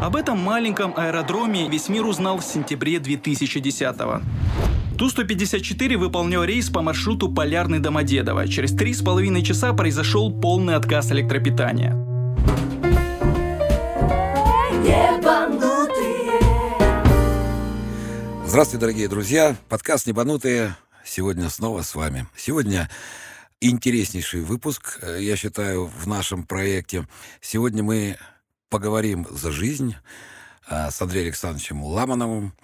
Об этом маленьком аэродроме весь мир узнал в сентябре 2010-го. Ту-154 выполнял рейс по маршруту Полярный Домодедово. Через три с половиной часа произошел полный отказ электропитания. Здравствуйте, дорогие друзья. Подкаст «Небанутые» сегодня снова с вами. Сегодня интереснейший выпуск, э, я считаю, в нашем проекте. Сегодня мы поговорим за жизнь э, с Андреем Александровичем Ламановым,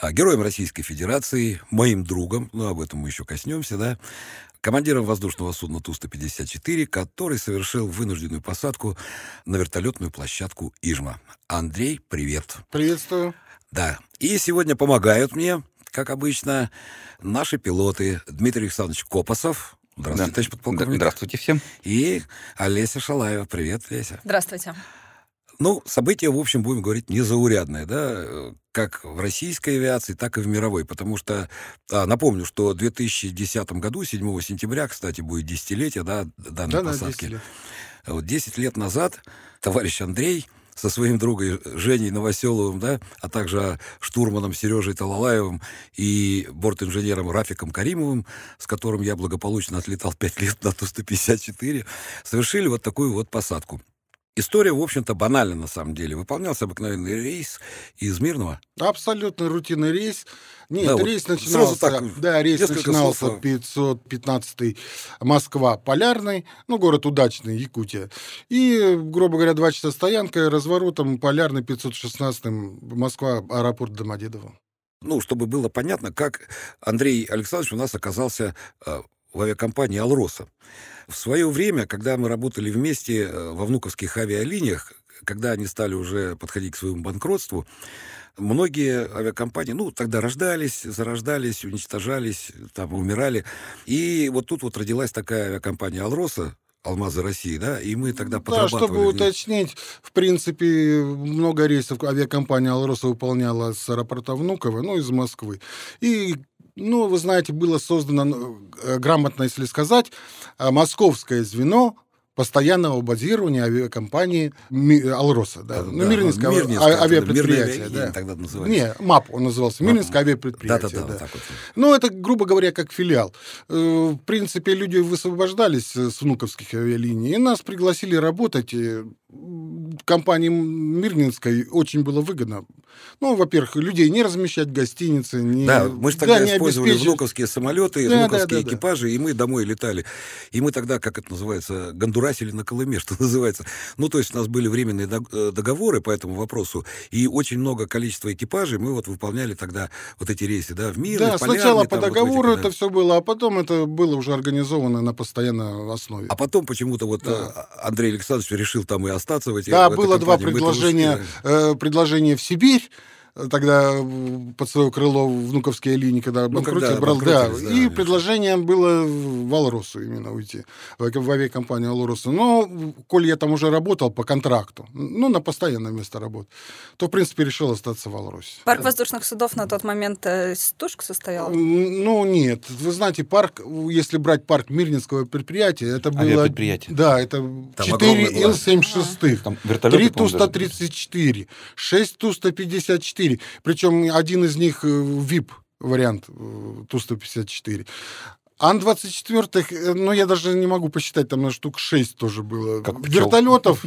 э, героем Российской Федерации, моим другом, ну, об этом мы еще коснемся, да, командиром воздушного судна Ту-154, который совершил вынужденную посадку на вертолетную площадку Ижма. Андрей, привет. Приветствую. Да. И сегодня помогают мне, как обычно, наши пилоты Дмитрий Александрович Копосов. Здравствуйте, Да. товарищ подполковник. Здравствуйте всем. И Олеся Шалаева. Привет, Леся. Здравствуйте. Ну, события, в общем, будем говорить, незаурядные, да, как в российской авиации, так и в мировой, потому что, а, напомню, что в 2010 году, 7 сентября, кстати, будет десятилетие, да, данной Да, да, посадки. 10 лет. Вот 10 лет назад товарищ Андрей со своим другом Женей Новоселовым, да, а также штурманом Сережей Талалаевым и бортинженером Рафиком Каримовым, с которым я благополучно отлетал 5 лет на Ту-154, совершили вот такую вот посадку. История, в общем-то, банальна на самом деле. Выполнялся обыкновенный рейс из Мирного. Абсолютно рутинный рейс. Нет, Да, вот рейс сразу начинался... так, да, рейс начинался слов о- 515 Москва, Полярный, ну, город удачный, Якутия. И, грубо говоря, два часа стоянка, разворотом Полярный, 516 Москва, аэропорт Домодедово. Ну, чтобы было понятно, как Андрей Александрович у нас оказался э, в авиакомпании «Алроса». В свое время, когда мы работали вместе э, во внуковских авиалиниях, когда они стали уже подходить к своему банкротству, многие авиакомпании, ну, тогда рождались, зарождались, уничтожались, там, умирали. И вот тут вот родилась такая авиакомпания «Алроса», «Алмазы России», да, и мы тогда Да, подрабатывали. чтобы в ней. уточнить, в принципе, много рейсов авиакомпания «Алроса» выполняла с аэропорта Внуково, ну, из Москвы. И, ну, вы знаете, было создано, э, грамотно, если сказать, э, московское звено постоянного базирования авиакомпании Ми- «Алроса». Да. Да, ну, да, Мирнинское Мирнинское, ави- тогда, авиапредприятие. Да. тогда назывались. Не, МАП он назывался, Мирнинское авиапредприятие. Да-да-да, да. вот так вот. Ну, это, грубо говоря, как филиал. Э, В принципе, люди высвобождались э, с внуковских авиалиний, и нас пригласили работать. э, м, Компании Мирнинской очень было выгодно. Ну, во-первых, людей не размещать в гостинице, не, Да, мы же тогда не использовали обеспечить- внуковские самолеты, Да, внуковские да, да, да. экипажи, и мы домой летали. И мы тогда, как это называется, гондурасили на Колыме, что называется. Ну, то есть у нас были временные э, договоры по этому вопросу, и очень много количества экипажей мы вот выполняли тогда вот эти рейсы, да, в мир, Да, в Полярный, сначала по там вот договору этих, да. это все было, а потом это было уже организовано на постоянной основе. А потом почему-то вот Да. э, Андрей Александрович решил там и остаться в эти Да, было два компании. Это предложения. э, предложение в Сибирь, тогда м, под свое крыло внуковские линии, когда Ну, банкротил, когда брал, да, да, и конечно. предложение было в Алросу именно уйти, в, в авиакомпанию Алроса. Но, коль я там уже работал по контракту, ну, на постоянное место работы, то, в принципе, решил остаться в Алросе. Парк воздушных судов на тот момент э, из тушек состоял? Ну, нет. Вы знаете, парк, если брать парк Мирнинского предприятия, это было... Авиапредприятие. Да, это Там 4 огромный был. Ил-76. Там вертолеты, 3 по-моему, даже Ту-134, 6 Ту-154. Причем один из них э, VIP вариант э, Ту-154. Ан-24, э, ну, я даже не могу посчитать, там на штук 6 тоже было. Как пчел. Вертолетов,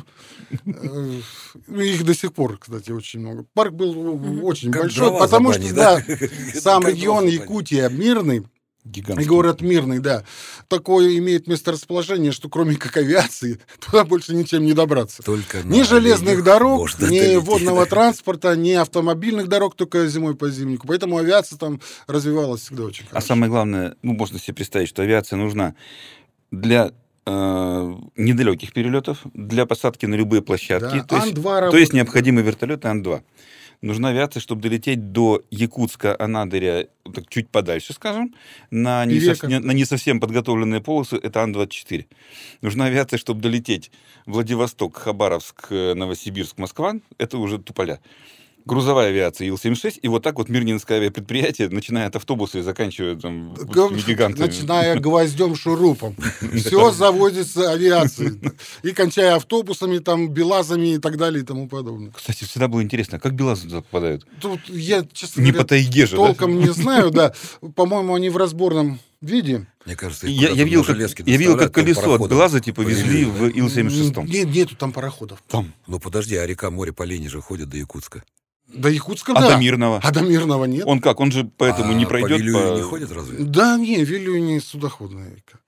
э, их до сих пор, кстати, очень много. Парк был очень большой, потому что, да, сам регион. Якутия мирный, Гигантский. город Мирный, да. Такое имеет месторасположение, что кроме как авиации, туда больше ничем не добраться. Только Ни железных дорог, ни долететь. водного транспорта, ни автомобильных дорог, только зимой по зимнику. Поэтому авиация там развивалась всегда очень А хорошо. самое главное, ну, можно себе представить, что авиация нужна для э, недалеких перелетов, для посадки на любые площадки. Да, то, есть, Ан-2 то есть работает. необходимы вертолеты Ан-2. Нужна авиация, чтобы долететь до Якутска, Анадыря, так, чуть подальше, скажем, на не, сов- не- на не совсем подготовленные полосы, это Ан-24. Нужна авиация, чтобы долететь Владивосток, Хабаровск, э, Новосибирск, Москва, это уже Туполя. Грузовая авиация Ил-76, и вот так вот Мирнинское авиапредприятие, начиная от автобуса и заканчивая там гигантами. Начиная гвоздем шурупом. Все заводится авиацией. И кончая автобусами, там, белазами и так далее и тому подобное. Кстати, всегда было интересно, как белазы туда попадают? Тут я, честно Не говоря, по тайге же, да? толком не знаю, да. По-моему, они в разборном виде. Мне кажется, Я, я видел, как, я видел, как колесо от Белаза типа везли да. в Ил-76. Нет, нету там пароходов. Там. Ну подожди, а река, море по линии же ходит до Якутска. До Якутска, А да. до Мирного? А до Мирного нет. Он как? Он же поэтому А не по пройдет Вилюю по... не ходит разве? Да, не, Вилюй не судоходная река.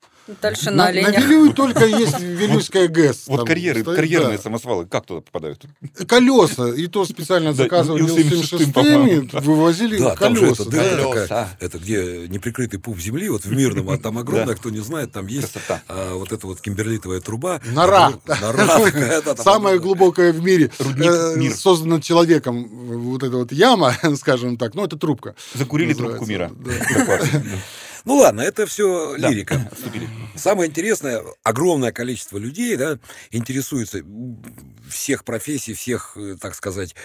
Дальше на, На, на. Вилюй только есть Вилюйская ГЭС. Вот карьеры, стоит, карьерные да. самосвалы, как туда попадают? Колеса. И то специально заказывали Ил-76, по-моему, Ил-76, вывозили Да, там же колеса. это где неприкрытый пуп земли, вот в Мирном, а там огромная, кто не знает, там есть а, вот эта вот кимберлитовая труба. Нора. Самая глубокая в мире. Э. Создана человеком вот эта вот яма, скажем так. Ну, это трубка. Закурили трубку мира. Ну ладно, это все Да, лирика. отступили. Самое интересное, огромное количество людей да, интересуется всех профессий, всех, э, так сказать,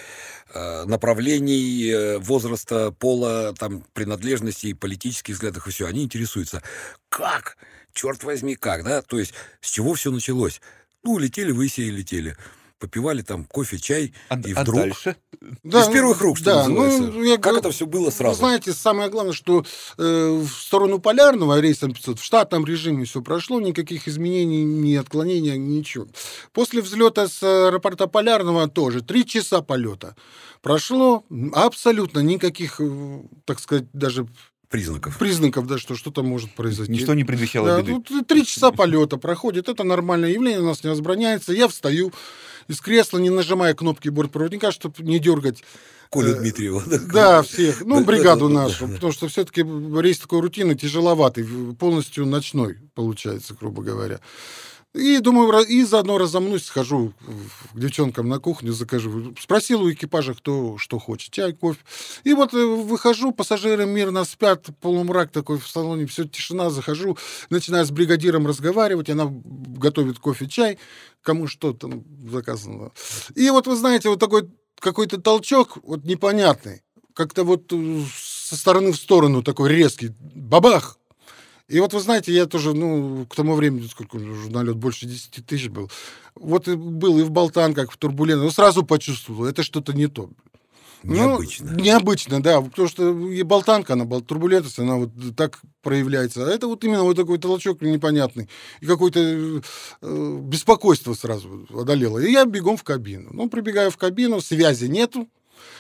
э, направлений, э, возраста, пола, там, принадлежностей, политических взглядов и все. Они интересуются, как, черт возьми, как, да, то есть с чего все началось. Ну, летели вы себе и летели. Попивали там кофе, чай, А, и а вдруг... дальше? Да, Из первых рук, что да, называется. ну, я как это все было Вы сразу? знаете, самое главное, что э, в сторону полярного рейсом 500 в штатном режиме все прошло, никаких изменений, ни отклонения, ничего. После взлета с аэропорта полярного тоже три часа полета прошло, абсолютно никаких, э, так сказать, даже Признаков. признаков, да, что что-то может произойти. Ничто не предвещало Да, беды. ну, три часа полета проходит, это нормальное явление, у нас не возбраняется. Я встаю из кресла, не нажимая кнопки бортпроводника, чтобы не дергать Коля Э, Дмитриева. да, всех. Ну, Да, бригаду да, да, нашу. да. Потому что все-таки рейс такой рутины тяжеловатый, полностью ночной, получается, грубо говоря. И думаю, и заодно разомнусь, схожу к девчонкам на кухню, закажу. Спросил у экипажа, кто что хочет, чай, кофе. И вот э, выхожу, пассажиры мирно спят, полумрак такой в салоне, все тишина, захожу, начинаю с бригадиром разговаривать, она готовит кофе, чай, кому что там заказано. И вот вы знаете, вот такой какой-то толчок, вот непонятный, как-то вот э, со стороны в сторону такой резкий, бабах, и вот вы знаете, я тоже, ну, к тому времени, сколько уже налет, больше 10 тысяч был, вот и был и в Болтанках, в Турбулентах, ну, сразу почувствовал, это что-то не то. Ну, Необычно. необычно, да, потому что и болтанка, она, турбулентность, она вот так проявляется. А это вот именно вот такой толчок непонятный. И какое-то э, беспокойство сразу одолело. И я бегом в кабину. Ну, прибегаю в кабину, связи нету,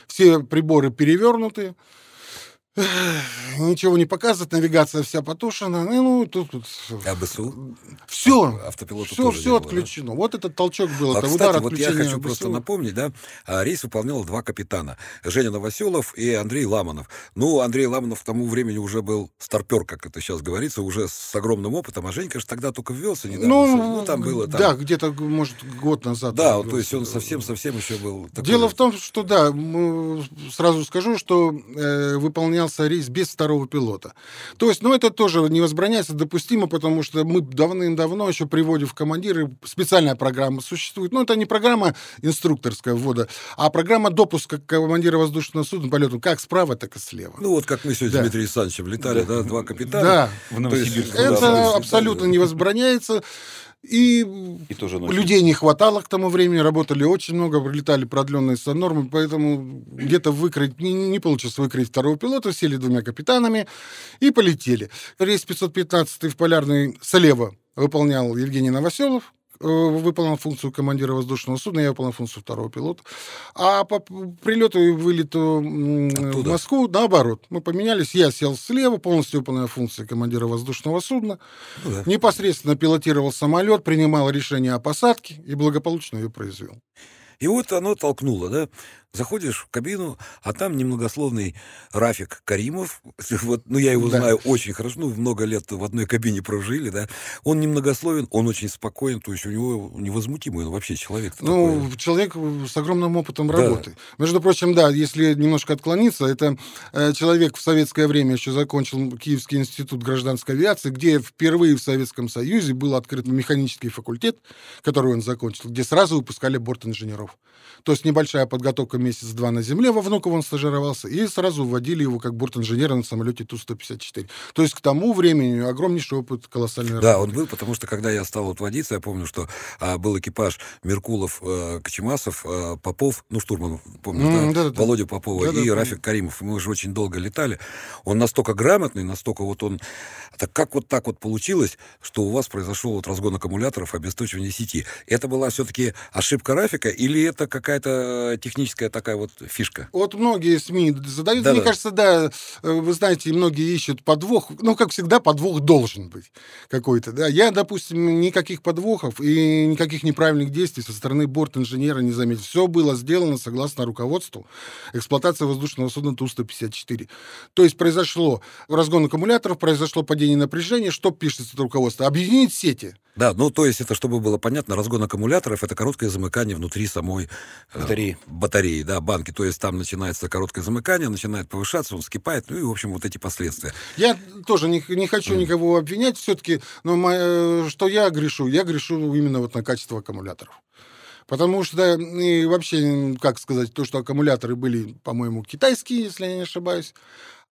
все приборы перевернуты. Ничего не показывает, навигация вся потушена. Ну, ну, тут вот А БСУ? все, Автопилота все, все не было, да? отключено. Вот этот толчок был, А, это кстати, удар вот я хочу просто БСУ. напомнить, да, а, рейс выполнял два капитана. Женя Новоселов и Андрей Ламанов. Ну, Андрей Ламанов к тому времени уже был старпер, как это сейчас говорится, уже с огромным опытом, а Женька же тогда только ввелся недавно. Ну, ну, там было... Там... да, где-то, может, год назад. Да, то есть он совсем-совсем еще был... такой Дело в том, что да, сразу скажу, что э, выполнялся рейс без второго пилота. То есть, ну, это тоже не возбраняется, допустимо, потому что мы давным-давно еще приводим в командиры, специальная программа существует. Ну, это не программа инструкторская ввода, а программа допуска командира воздушного судна полету как справа, так и слева. Ну, вот как мы сегодня Да. с Дмитрием Александровичем летали, да, два капитана. да, В То есть Новосибирск. это да, да, абсолютно да. не возбраняется. И И тоже ночью. Людей не хватало к тому времени, работали очень много, прилетали продленные нормы, поэтому где-то выкрыть, не, не получилось выкрыть второго пилота, сели двумя капитанами и полетели. Рейс 515 в Полярный слева выполнял Евгений Новоселов, выполнял функцию командира воздушного судна, я выполнял функцию второго пилота. А по прилету и вылету м, в Оттуда. Москву, наоборот, мы поменялись, я сел слева, полностью выполняя функции командира воздушного судна, Ну да. непосредственно пилотировал самолет, принимал решение о посадке и благополучно ее произвел. И вот оно толкнуло, да. Заходишь в кабину, а там немногословный Рафик Каримов. Вот, ну, я его Да. знаю очень хорошо. Ну, много лет в одной кабине прожили, да. Он немногословен, он очень спокоен, то есть у него невозмутимый он вообще человек. Ну, человек с огромным опытом Да. работы. Между прочим, да, если немножко отклониться, это э, человек в советское время еще закончил Киевский институт гражданской авиации, где впервые в Советском Союзе был открыт механический факультет, который он закончил, где сразу выпускали бортинженеров. То есть небольшая подготовка месяц-два на земле, во Внуково он стажировался, и сразу вводили его как бортинженера на самолете Ту-154. То есть к тому времени огромнейший опыт колоссальной Да, работы. он был, потому что когда я стал вот водиться, я помню, что а, был экипаж Меркулов, э, Кочемасов, э, Попов, ну, штурман, помнишь, М, да? да-да-да. Володя Попова Да-да, и помню. Рафик Каримов. Мы уже очень долго летали. Он настолько грамотный, настолько вот он... Так как вот так вот получилось, что у вас произошел вот разгон аккумуляторов, обесточивание сети? Это была все-таки ошибка Рафика или это какая-то техническая такая вот фишка? Вот многие СМИ задают, Да-да. мне кажется, да, э, вы знаете, многие ищут подвох. Ну, как всегда, подвох должен быть какой-то, да. Я, допустим, никаких подвохов и никаких неправильных действий со стороны борт-инженера не заметил. Все было сделано согласно руководству эксплуатации воздушного судна Ту-154. То есть произошло разгон аккумуляторов, произошло падение напряжения. Что пишет это руководство? Объединить сети. Да, ну то есть это, чтобы было понятно, разгон аккумуляторов это короткое замыкание внутри самой э, Батареи. батареи, да, банки. То есть там начинается короткое замыкание, начинает повышаться, он вскипает, ну и, в общем, вот эти последствия. Я тоже не, не хочу никого обвинять все-таки, но мо- э, что я грешу? Я грешу именно вот на качество аккумуляторов. Потому что, и вообще, как сказать, то, что аккумуляторы были, по-моему, китайские, если я не ошибаюсь,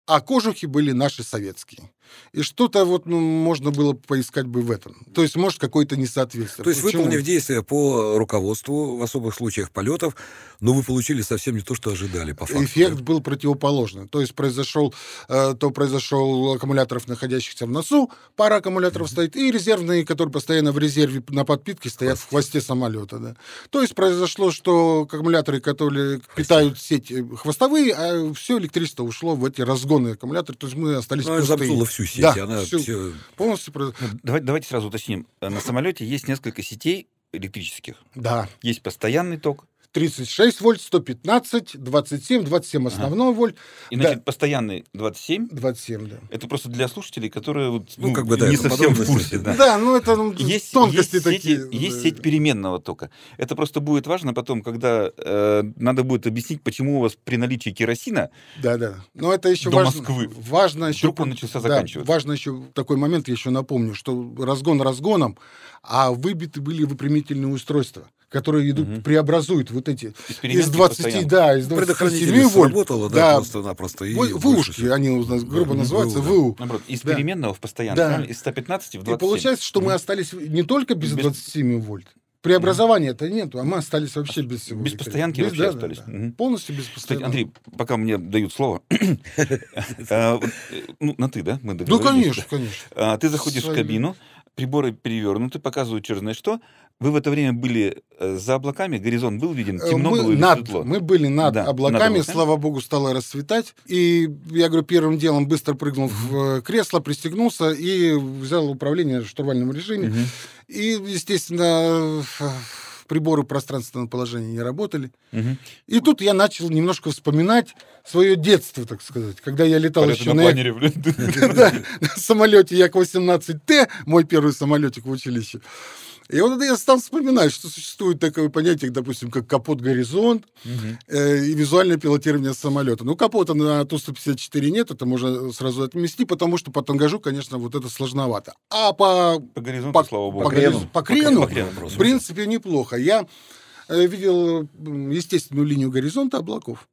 а кожухи были наши советские. И что-то вот ну, можно было поискать бы в этом. То есть, может, какое-то несоответствие. То есть, Почему? выполнив действия по руководству в особых случаях полетов, но вы получили совсем не то, что ожидали по факту. Эффект был противоположный. То есть произошел, э, то произошел аккумуляторов, находящихся в носу, пара аккумуляторов стоит, и резервные, которые постоянно в резерве на подпитке стоят в хвосте самолета. Да. То есть произошло, что аккумуляторы, которые питают сеть э, хвостовые, а все электричество ушло в эти разгонные аккумуляторы. То есть мы остались Ну, она пустые. Всю сеть, Да, она всю. всё- Полностью... Ну, давай- давайте сразу уточним. Э, На самолете есть несколько сетей электрических. Да. Есть постоянный ток. 36 вольт, 115, 27, 27 основной вольт, И, Да. значит, постоянный 27. 27, да. Это просто для слушателей, которые вот, Ну, как бы, да, не совсем в курсе. да. Да. Ну это ну, Есть, тонкости есть такие. сети- есть сеть переменного тока. Это просто будет важно потом, когда э, надо будет объяснить, почему у вас при наличии керосина Да, да. Но это еще До важно. Москвы. Важно еще. Вдруг он начался да, заканчиваться. важно еще такой момент, я еще напомню, что разгон разгоном, а выбиты были выпрямительные устройства, которые идут, Мгм. преобразуют вот эти из из переменки 20, постоянно. да, из Предохранитель 27 вольт. сработало, да, да, просто-напросто. и вы- больше выушки, всего. они у нас грубо Мгм, называются, ВУ, ВУ. Наоборот, из Да. переменного в постоянно, Да. Из 115 в И 27. получается, что мы Мгм. остались не только без, Без- 27 вольт. Преобразования-то нету, а мы остались вообще без всего. Без постоянки Без- вообще да, да, остались. да. Мгм. Полностью без постоянки. Андрей, пока мне дают слово, вот, э, ну, на ты, да? Мы Ну, конечно, конечно. А, Ты заходишь в кабину, приборы перевернуты, показывают черт знает что. Вы в это время были э, за облаками, горизонт был виден, Э, темно мы, было над, светло? мы были над Да, над облаками, облаками. слава богу, стало расцветать. И я говорю, первым делом быстро прыгнул в э, кресло, пристегнулся и взял управление в штурвальном режиме. И, естественно, приборы пространственного положения не работали. мгм. И тут я начал немножко вспоминать свое детство, так сказать, когда я летал Полеты еще на на самолете Як-18Т, мой первый самолетик в училище. И вот это я стал вспоминать, что существует такое понятие, допустим, как капот-горизонт Мгм. э, и визуальное пилотирование самолета. Ну, капота на Ту-154 нет, это можно сразу отмести, потому что по тангажу, конечно, вот это сложновато. А по, По горизонту, по, слава богу. по, гориз- по крену, По крену. в принципе, неплохо. Я э, видел естественную линию горизонта облаков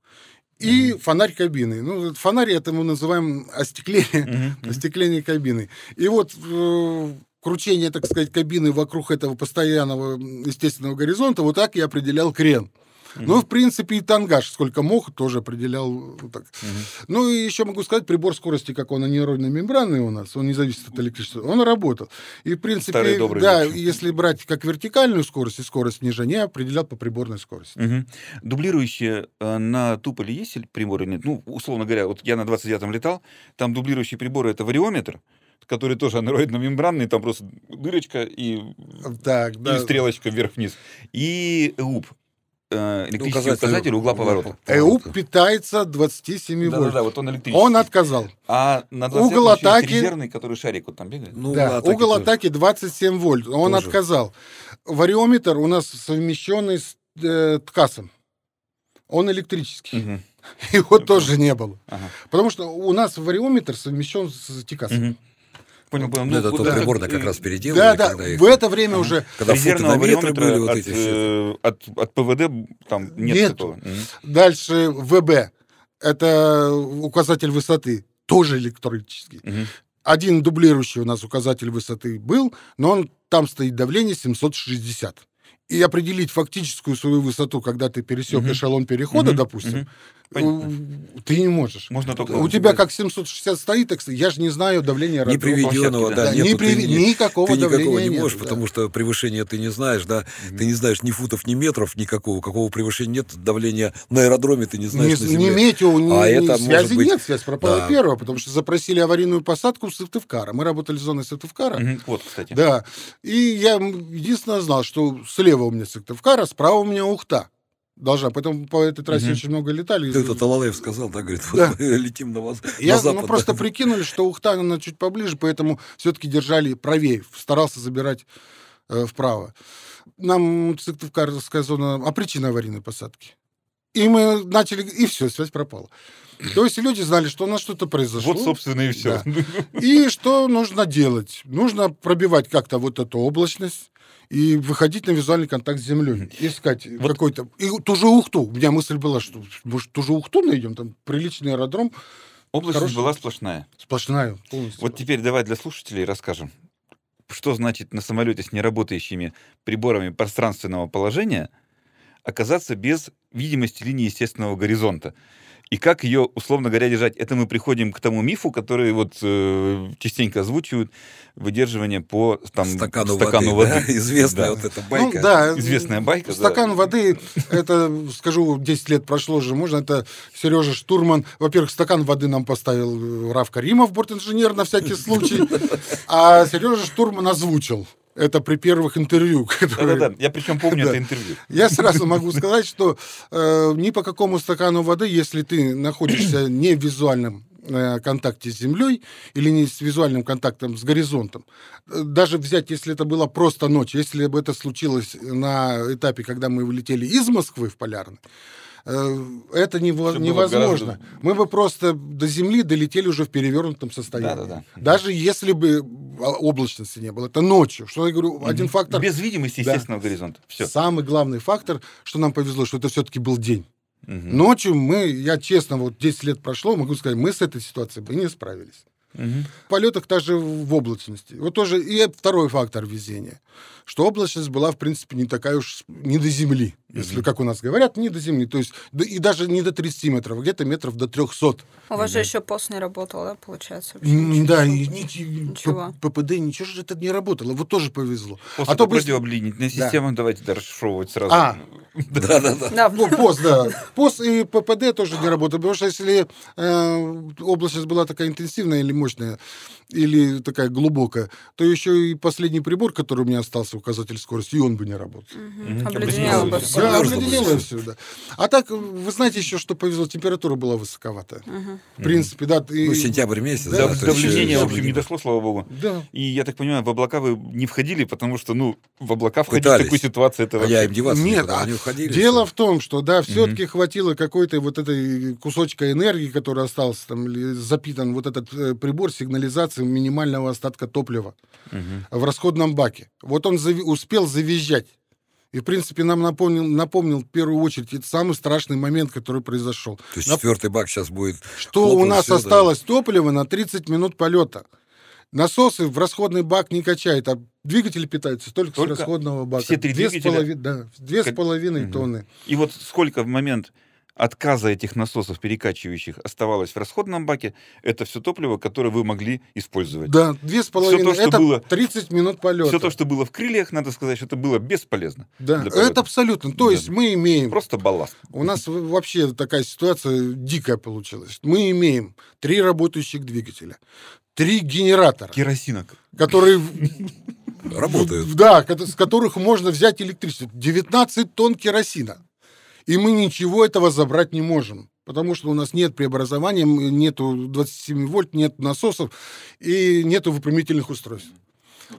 и фонарь кабины. Ну, фонарь это мы называем остекление, мгм. остекление кабины. И вот э, кручение, так сказать, кабины вокруг этого постоянного естественного горизонта, вот так я определял крен. Ну, в принципе, и тангаж, сколько мог, тоже определял вот так. Мгм. Ну, и еще могу сказать, прибор скорости, как он анероидной мембранный у нас, он не зависит от электричества, он работал. И, в принципе, да, луч. если брать как вертикальную скорость и скорость снижения, определял по приборной скорости. Мгм. Дублирующие э, на туполе есть приборы нет? Ну, условно говоря, вот я на 29-м летал, там дублирующие приборы это вариометр, который тоже анероидно-мембранный, там просто дырочка и, Так, да. и стрелочка вверх-вниз. И ЭУП, э, электрический Указатель указатель угла поворота. ЭУП питается 27 вольт. Да-да-да, вот он электрический. Он отказал. А на 20 Угол атаки- резервный, который шарик вот там бегает. Ну, да, атаки угол тоже. атаки 27 вольт. Он Тоже. отказал. Вариометр у нас совмещенный с э, ткасом. Он электрический. Мгм. Его тоже не было. Ага. Потому что у нас вариометр совмещен с Тикасом. Мгм. Понял, понял. Ну, это тот это прибор, как, как раз переделали. Да, да, когда их- в это время уже Когда резервного были, вот от, эти все. э, от, от ПВД там нет. Мгм. дальше ВБ. Это указатель высоты, тоже электрический. Мгм. Один дублирующий у нас указатель высоты был, но он, там стоит давление 760. И определить фактическую свою высоту, когда ты пересек Мгм. эшелон перехода, Мгм. допустим, Мгм. Понятно. ты не можешь. Можно только... У тебя как 760 стоит, так я же не знаю давления Не приведенного, да, Да, нету, не ты при- не- никакого ты никакого давления не нет, можешь, да. потому что превышения ты не знаешь, да, ты не знаешь ни футов, ни метров никакого, какого превышения нет, давления на аэродроме ты не знаешь на не, земле. не метео, ни, А ни это связи быть- нет, связь пропала Да. первая, потому что запросили аварийную посадку в Сыктывкара. Мы работали с зоной Сыктывкара. Мгм. Вот, кстати. Да. И я единственное знал, что слева у меня Сыктывкар, а справа у меня Ухта. Должна. Поэтому по этой трассе Мгм. очень много летали. Ты это Талалаев сказал, да, говорит, Да. летим на вас, Я, на запад. ну, просто да. прикинули, что Ухта, она чуть поближе, поэтому все-таки держали правее. Старался забирать э, вправо. Нам Сыктывкарская зона... А причина аварийной посадки? И мы начали... И все, связь пропала. То есть люди знали, что у нас что-то произошло. Вот, собственно, и все. И что нужно делать? Нужно пробивать как-то вот эту облачность и выходить на визуальный контакт с землей. Искать Вот- какой-то... И ту же Ухту. У меня мысль была, что может ту же Ухту найдем, там приличный аэродром, Область Хороший. была сплошная. сплошная полностью. Вот теперь давай для слушателей расскажем, что значит на самолете с неработающими приборами пространственного положения оказаться без видимости линии естественного горизонта. И как ее, условно говоря, держать? Это мы приходим к тому мифу, который вот э, частенько озвучивают, выдерживание по там, стакану, стакану воды, воды. да, известная Да. вот эта Ну, байка. да, Известная байка. да. Стакан воды, это, скажу, 10 лет прошло же, можно, это Сережа Штурман. Во-первых, стакан воды нам поставил э, Раф Каримов, бортинженер, на всякий случай. А Сережа Штурман озвучил. Это при первых интервью. которые- Да-да-да, я причем помню Да. это интервью. Я сразу могу сказать, что э, ни по какому стакану воды, если ты находишься не в визуальном э, контакте с землей или не с визуальным контактом с горизонтом, э, даже взять, если это была просто ночь, если бы это случилось на этапе, когда мы вылетели из Москвы в Полярный, это Всё было невозможно. Мы бы просто до Земли долетели уже в перевернутом состоянии. Да-да-да. Даже если бы облачности не было. Это ночью. Что я говорю, один фактор... Без видимости Да. естественного горизонта. Все. Самый главный фактор, что нам повезло, что это все-таки был день. Ночью мы, я честно, вот 10 лет прошло, могу сказать, мы с этой ситуацией бы не справились. В полетах даже в облачности. Вот тоже и второй фактор везения, что облачность была, в принципе, не такая уж, не до земли, если, как у нас говорят, не до земли, то есть да- и даже не до 30 метров, где-то метров до 300. У вас же еще пост не работал, да, получается? вообще? Ничего. Да, и ни- Ничего. П- ППД, ничего же это не работало, вот тоже повезло. После а то быстро... противообледенительная система, давайте да, расшифровывать сразу. А, Да-да-да. Да, Ну, ПОС, да. ПОС и ППД тоже не работают, потому что если э, облачность была такая интенсивная или мощная, или такая глубокая, то еще и последний прибор, который у меня остался, указатель скорости, и он бы не работал. Мгм. обледенело бы все. Да, обледенело все. А так, вы знаете еще, что повезло, температура была высоковатая. В принципе, да. и- Ну, сентябрь месяц, Да, да. Ещё в общем, не дошло, слава богу. Да. И я так понимаю, в облака вы не входили, потому что, ну, в облака входить в Пытались. такой ситуации это А вообще- я им деваться Нет, некуда, а они уходили. Дело в том, что да, все-таки хватило какой-то вот этой кусочка энергии, который остался там, или запитан вот этот э, прибор сигнализации минимального остатка топлива Мгм. в расходном баке. Вот он зави- успел завизжать. И, в принципе, нам напомнил, напомнил в первую очередь это самый страшный момент, который произошел. То есть Нап- четвертый бак сейчас будет... Что у нас да. осталось топлива на 30 минут полета. Насосы в расходный бак не качает, а двигатели питаются только, Только с расходного бака. все три Две с двигателя? полови- Да, две с Как- половиной Мгм. тонны. И вот сколько в момент отказа этих насосов перекачивающих оставалось в расходном баке, это все топливо, которое вы могли использовать. Да, две с половиной. то, что это было- 30 минут полета. Все то, что было в крыльях, надо сказать, что это было бесполезно. Да, это абсолютно. То Да. есть мы имеем... Просто балласт. У нас вообще такая ситуация дикая получилась. Мы имеем три работающих двигателя, три генератора, Керосинок. которые... Работают. Да, с которых можно взять электричество. 19 тонн керосина. И мы ничего этого забрать не можем. Потому что у нас нет преобразования, нету 27 вольт, нет насосов и нету выпрямительных устройств.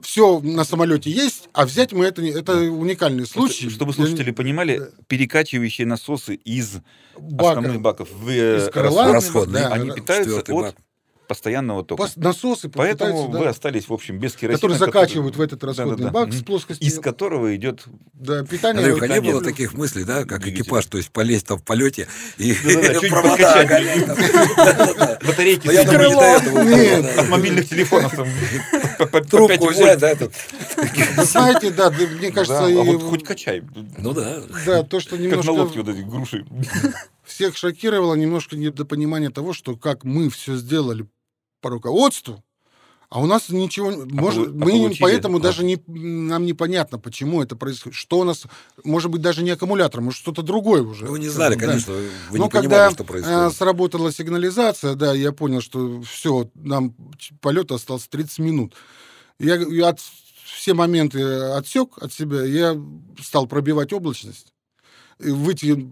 Все на самолете есть, а взять мы это, не- это уникальный случай. Чтобы слушатели понимали, перекачивающие насосы из Бака. основных баков в э, Из крыла, бак, да, они питаются от бак. Постоянного тока. Пос- насосы Поэтому да, вы остались, в общем, без керосина. которые который- закачивают в этот расходный Да-да-да. бак Мгм. с плоскостью. Из которого идет... Да, питание. Андрюха, не было таких мыслей, да, как Двигатель. экипаж, то есть полезть там в полете и провода. Батарейки да. от мобильных телефонов. там, Трубку 5 взять, да, этот. Вы знаете, да, да, мне кажется, Да, а вот хоть качай. Ну да. да, то, что Как на немножко лодке вот эти груши. всех шокировало, немножко недопонимание того, что как мы все сделали по руководству, а у нас ничего, может, полу- а мы получили? поэтому А. даже не, нам непонятно, почему это происходит, что у нас, может быть, даже не аккумулятор, может, что-то другое уже. Ну, Вы не знали, Да. конечно, вы Но не когда понимали, что э, происходит. сработала сигнализация, да, я понял, что все, нам полет осталось 30 минут. Я, я от, все моменты отсек от себя, я стал пробивать облачность, выйти,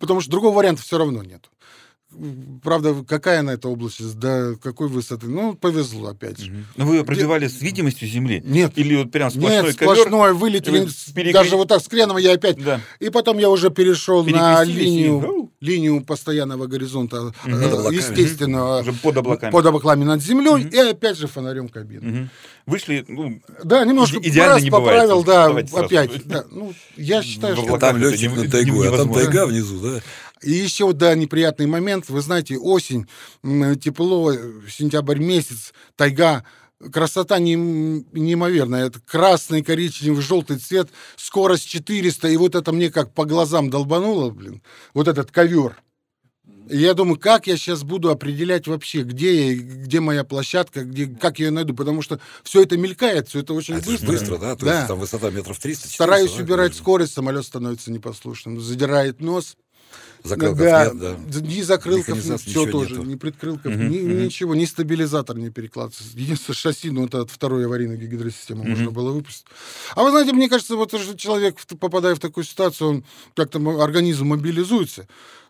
потому что другого варианта все равно нет. Правда, какая она эта облачность, да, какой высоты, ну, повезло опять же. Но вы ее пробивали с видимостью земли? Нет, Или вот прям сплошной нет, ковер? сплошное, вылетели, вы перекре- даже вот так с креном я опять Да. и потом я уже перешел на и- линию, линию постоянного горизонта, э, Под облаками. естественного, Уже под облаками. под облаками над землей, Мгм. и опять же фонарем кабины. Мгм. Вышли, ну, Да, немножко Иде- идеально раз не бывает. поправил, да, Давайте опять. Да, ну, я считаю, что... Там летчик на тайгу, а там тайга внизу, да. И еще, да, неприятный момент. Вы знаете, осень, тепло, сентябрь месяц, тайга, красота неим- неимоверная. Это красный, коричневый, желтый цвет, скорость 400, и вот это мне как по глазам долбануло, блин, вот этот ковер. И я думаю, как я сейчас буду определять вообще, где я, где моя площадка, где, как я ее найду, потому что все это мелькает, все это очень А это ж быстро. быстро, да? То Да. есть там высота метров 300 Стараюсь 400, да? убирать скорость, самолет становится непослушным, задирает нос. Закрылков да, нет, да. Ни закрылков, все ничего тоже, нету. ни предкрылков, Мгм, ни, мгм. ничего, ни стабилизатор не перекладывается. Единственное, шасси, ну, это от второй аварийной гидросистемы Мгм. можно было выпустить. А вы знаете, мне кажется, вот человек, попадая в такую ситуацию, он как-то организм мобилизуется.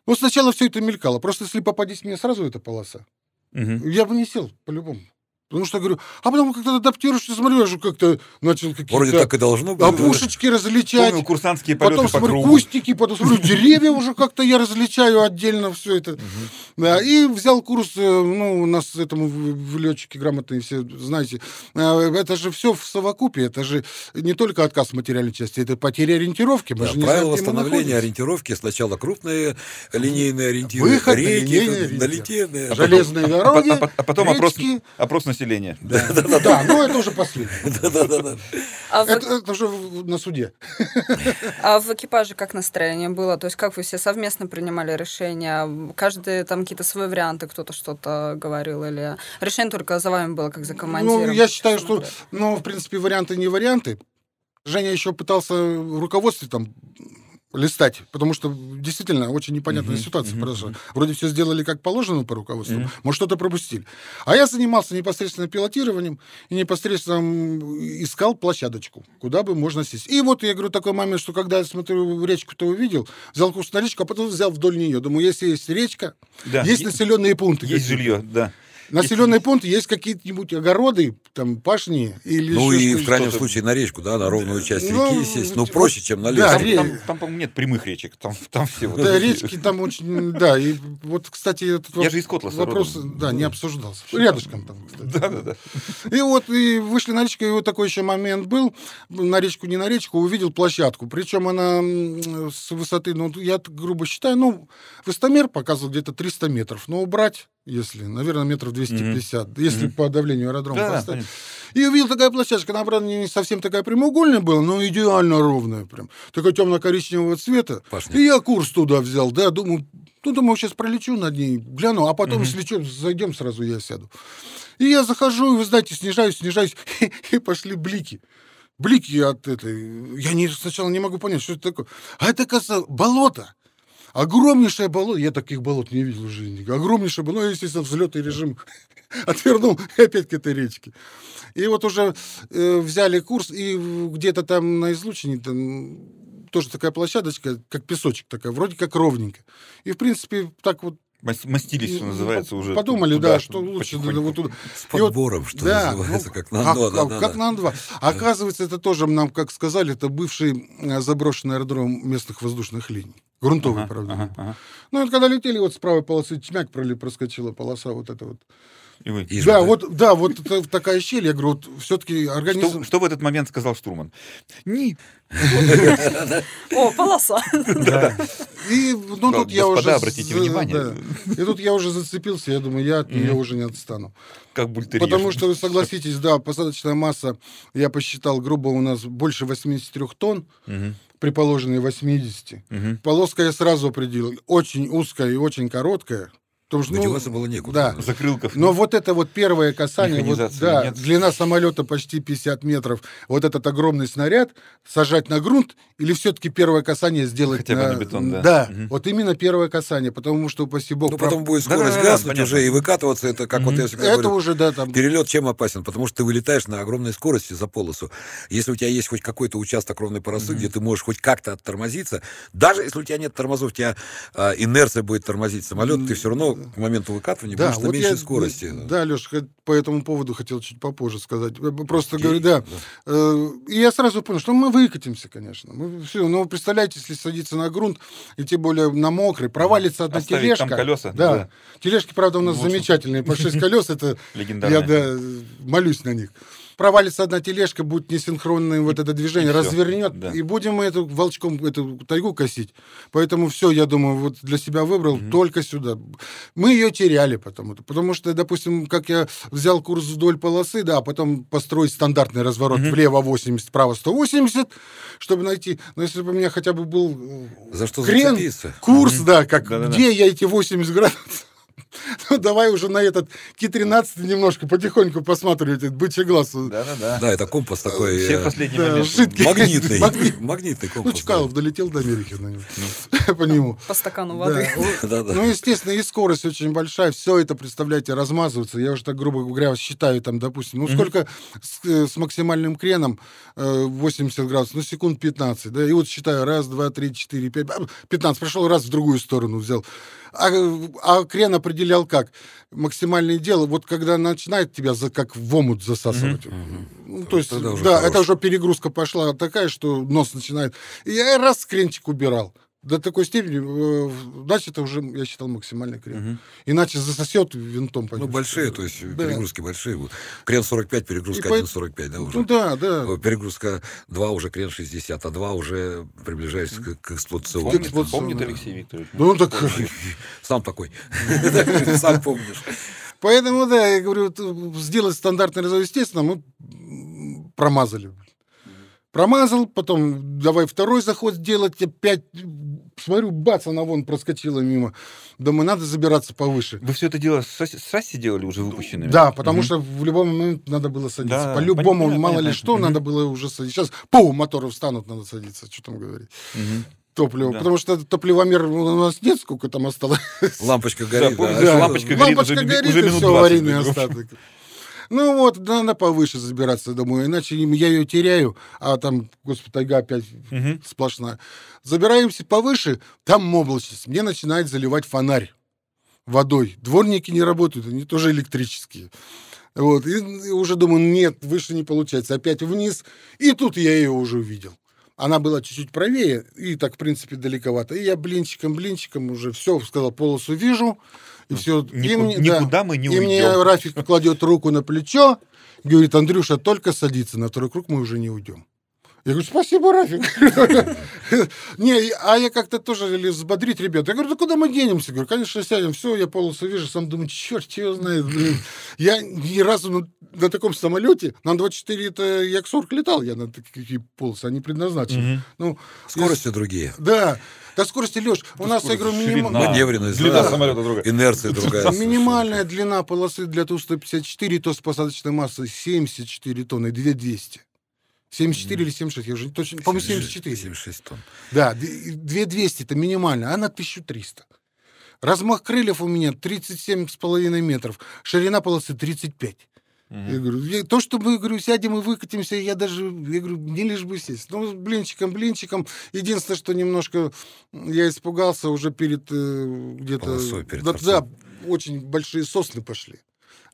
Ну, сначала все это мелькало. Просто если попадись мне сразу эта полоса, Мгм. я бы не сел, по-любому. Потому что, говорю, а потом когда адаптируешься, смотрю, я же как-то начал какие-то Вроде так и должно быть. опушечки различать. Помню курсантские полеты Потом по смотрю кругу. кустики, потом смотрю деревья уже как-то я различаю отдельно все это. Да, и взял курс, э, ну, у нас этому в, летчики грамотные все, знаете, э, это же все в совокупе, это же не только отказ материальной части, это потеря ориентировки. Мы Да, же мы восстановления ориентировки. Сначала крупные линейные ориентиры, Выход на реки, линейные ориентиры. долетельные. Железные А, дороги, а а потом опрос, речки. Населения. Да, ну это уже последнее. А Это, уже на суде. а в экипаже как настроение было? То есть как вы все совместно принимали решения? Каждый там какие-то свои варианты, кто-то что-то говорил? Или решение только за вами было, как за командиром? Ну, я считаю, что, ну, в принципе, варианты не варианты. Женя еще пытался руководстве там листать, потому что действительно очень непонятная Мгм, ситуация мгм, произошла. Вроде все сделали как положено по руководству, Мгм. может, что-то пропустили. А я занимался непосредственно пилотированием и непосредственно искал площадочку, куда бы можно сесть. И вот я говорю такой момент, что когда я смотрю речку-то увидел, взял курс на речку, а потом взял вдоль нее. Думаю, если есть речка, Да, есть населенные пункты. есть какие-то. жилье, да. Населенный пункт, есть какие-нибудь огороды, там, пашни или Ну и в крайнем случае на речку, да, на ровную часть Ну, реки сесть. Ну, проще, чем на лес. Там, по-моему, нет прямых речек, там, там все вот Да, речки там очень, да, и вот, кстати, этот Я воп- же из Котласа вопрос, да, не обсуждался. Рядышком там, кстати. Да, да, да. И вот и вышли на речку, и вот такой еще момент был, на речку, не на речку, увидел площадку, причем она с высоты, ну, я грубо считаю, ну, высотомер показывал где-то 300 метров, но убрать, если, наверное, метров 250, если Мгм. по давлению аэродрома Да, да, поставить. понятно. И увидел такая площадка, она, правда, не совсем такая прямоугольная была, но идеально ровная прям. Такой темно-коричневого цвета. Пашня. И я курс туда взял, да, думаю, ну, думаю, сейчас пролечу над ней, гляну, а потом, Мгм. если что, зайдем сразу, я сяду. И я захожу, и, вы знаете, снижаюсь, снижаюсь, и пошли блики. Блики от этой... Я не, сначала не могу понять, что это такое. А это, кажется, болото. Огромнейшее болото. Я таких болот не видел в жизни. Огромнейшее болото. Ну, естественно, взлетный режим отвернул и опять к этой речке. И вот уже э, взяли курс, и где-то там на излучине там тоже такая площадочка, как песочек такая, вроде как ровненько. И, в принципе, так вот Мастились, что ну, называется, по- уже. Подумали, туда, да, что лучше потихоньку. вот туда. С И вот- подбором, что Да, называется, ну, как на а- Ан-2, да, а да, как да. на Ан-2. Оказывается, это тоже нам, как сказали, это бывший э, заброшенный аэродром местных воздушных линий. Грунтовый, Ага, правда. ага, ага. Ну, это когда летели, вот с правой полосы проли- проскочила полоса вот эта вот. И вы- И да, же- вот, да, вот это такая щель, я говорю, вот все-таки организм... Что, что в этот момент сказал штурман? Не. О, полоса. И, ну, тут я уже... обратите внимание. И тут я уже зацепился, я думаю, я от нее уже не отстану. Как бультерьер. Потому что, вы согласитесь, да, посадочная масса, я посчитал, грубо у нас больше 83 тонн, при положенной 80. мгм. Полоска я сразу определил, очень узкая и очень короткая. Потому что, ну, Дотянуться было некуда. да. Закрылков. Но вот это вот первое касание, вот, да, нет. длина самолета почти 50 метров, вот этот огромный снаряд сажать на грунт или все-таки первое касание сделать Хотя бы на бетон, да. Да, Мгм. вот именно первое касание, потому что, упаси бог, Ну, прав- потом будет скорость Да-да-да, гаснуть понятно. уже и выкатываться. Это, как вот Мгм. я всегда это говорю, уже, да, там... Перелет чем опасен? Потому что ты вылетаешь на огромной скорости за полосу. Если у тебя есть хоть какой-то участок ровной полосы, где ты можешь хоть как-то оттормозиться, даже если у тебя нет тормозов, у тебя а, инерция будет тормозить самолет, ты все равно к моменту выкатывания будешь на меньшей я, скорости. Да, Леш, по этому поводу хотел чуть попозже сказать. Просто Окей, говорю, да. Э, И я сразу понял, что мы выкатимся, конечно. Мы все, но представляете, если садиться на грунт, и тем более на мокрый, провалится одна Оставить тележка. там колеса, Да. да. Тележки, правда, у нас общем. замечательные, по 6 колес, это Легендарная. я да, молюсь на них. Провалится одна тележка, будет несинхронное вот это движение, и развернет, да. и будем мы эту волчком эту тайгу косить. Поэтому все, я думаю, вот для себя выбрал только сюда. Мы ее теряли потому потому что, допустим, как я взял курс вдоль полосы, да, а потом построить стандартный разворот влево 80, вправо 180, чтобы найти. Но если бы у меня хотя бы был э, За что крен, зацепиться? курс, да, как Да-да-да. где я эти 80 градусов. Ну, давай уже на этот Ки-13 немножко потихоньку посматривать, этот бычий глаз. Да-да-да. Да, это компас такой Все э, последний да, жидкий. магнитный. Магнит. Магнитный Ну, компас. да. Чкалов долетел до Америки на нем. По нему. По стакану воды. Да. Ну, естественно, и скорость очень большая. Все это, представляете, размазывается. Я уже так, грубо говоря, считаю там, допустим, ну, сколько с, э, с максимальным креном э, 80 градусов, ну, секунд 15, да, и вот считаю, раз, два, три, четыре, пять, а, 15, прошел раз в другую сторону взял. А, а крен определял как? Максимальное дело, вот когда начинает тебя за, как в омут засасывать. Ну, то есть, да, хорош. это уже перегрузка пошла такая, что нос начинает. И я раз кренчик убирал. До такой степени, э, значит, это уже, я считал, максимальный крен. Иначе засосет винтом. Ну, пойдешь. большие, то есть Да. перегрузки большие будут. Крен 45, перегрузка И по- 1,45, да, уже? Ну да, да. Э, Перегрузка 2 уже крен 60, а 2 уже приближаешься к, к эксплуатационной. Помнит, Помнит, вот, помнит да. Алексей Викторович? Ну, так, Сам такой. Сам помнишь. поэтому, да, я говорю, вот, сделать стандартный разрыв, естественно, мы промазали. Промазал, потом давай второй заход сделать, опять, смотрю, бац, она вон проскочила мимо. Думаю, надо забираться повыше. Вы все это дело с шасси- с шасси делали уже выпущенными? Да, потому Мгм. что в любой момент надо было садиться. Да, По-любому, понятно, мало ли понятно. что, Мгм. надо было уже садиться. Сейчас, пу, моторы встанут, надо садиться. Что там говорить? Мгм. Топливо. Да. Потому что топливомер у нас нет, сколько там осталось. Лампочка горит. да. да, лампочка горит Лампочка уже горит, уже и минут все, 20, аварийный остаток. Ну вот, надо повыше забираться домой, иначе я ее теряю, а там, господи, тайга опять Мгм. сплошная. Забираемся повыше, там облачность, мне начинает заливать фонарь водой. Дворники не работают, они тоже электрические. Вот, и, и уже думаю, нет, выше не получается, опять вниз, и тут я ее уже увидел. Она была чуть-чуть правее, и так, в принципе, далековато. И я блинчиком-блинчиком уже все, сказал, полосу вижу, и все. Нику- никуда мы не И мне уйдем. Рафик кладет руку на плечо, говорит, Андрюша, только садится, на второй круг мы уже не уйдем. Я говорю, спасибо, Рафик. Не, а я как-то тоже или взбодрить ребят. Я говорю, да куда мы денемся? Говорю, конечно, сядем. Все, я полосу вижу, сам думаю, черт его знает. блин. Я ни разу на, на таком самолете, на 24 это Як-40 летал, я на такие полосы, они предназначены. Ну, Скорости другие. да. До скорости, Леш, у нас, я говорю, минима- Ширина. Маневренность, Длина да. самолета другая. Инерция другая. Минимальная длина полосы для Ту-154, то с посадочной массой 74 тонны, 2200. 74 или 76, я уже точно, по-моему, 74. 76 тонн. Да, д- 2200 это минимально, а на 1300. Размах крыльев у меня 37,5 метров, ширина полосы 35. Я говорю, я- то, что мы, говорю, сядем и выкатимся, я даже, я говорю, не лишь бы сесть. Ну, блинчиком, блинчиком. Единственное, что немножко я испугался уже перед э, где-то... Полосой, перед да, да, очень большие сосны пошли.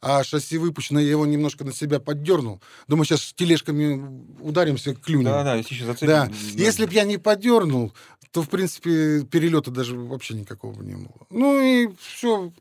А шасси выпущено, я его немножко на себя поддернул. Думаю, сейчас тележками ударимся, клюнем. Да, да, если еще зацепим. Да. Если бы я не подернул, то, в принципе, перелета даже вообще никакого бы не было. Ну и все,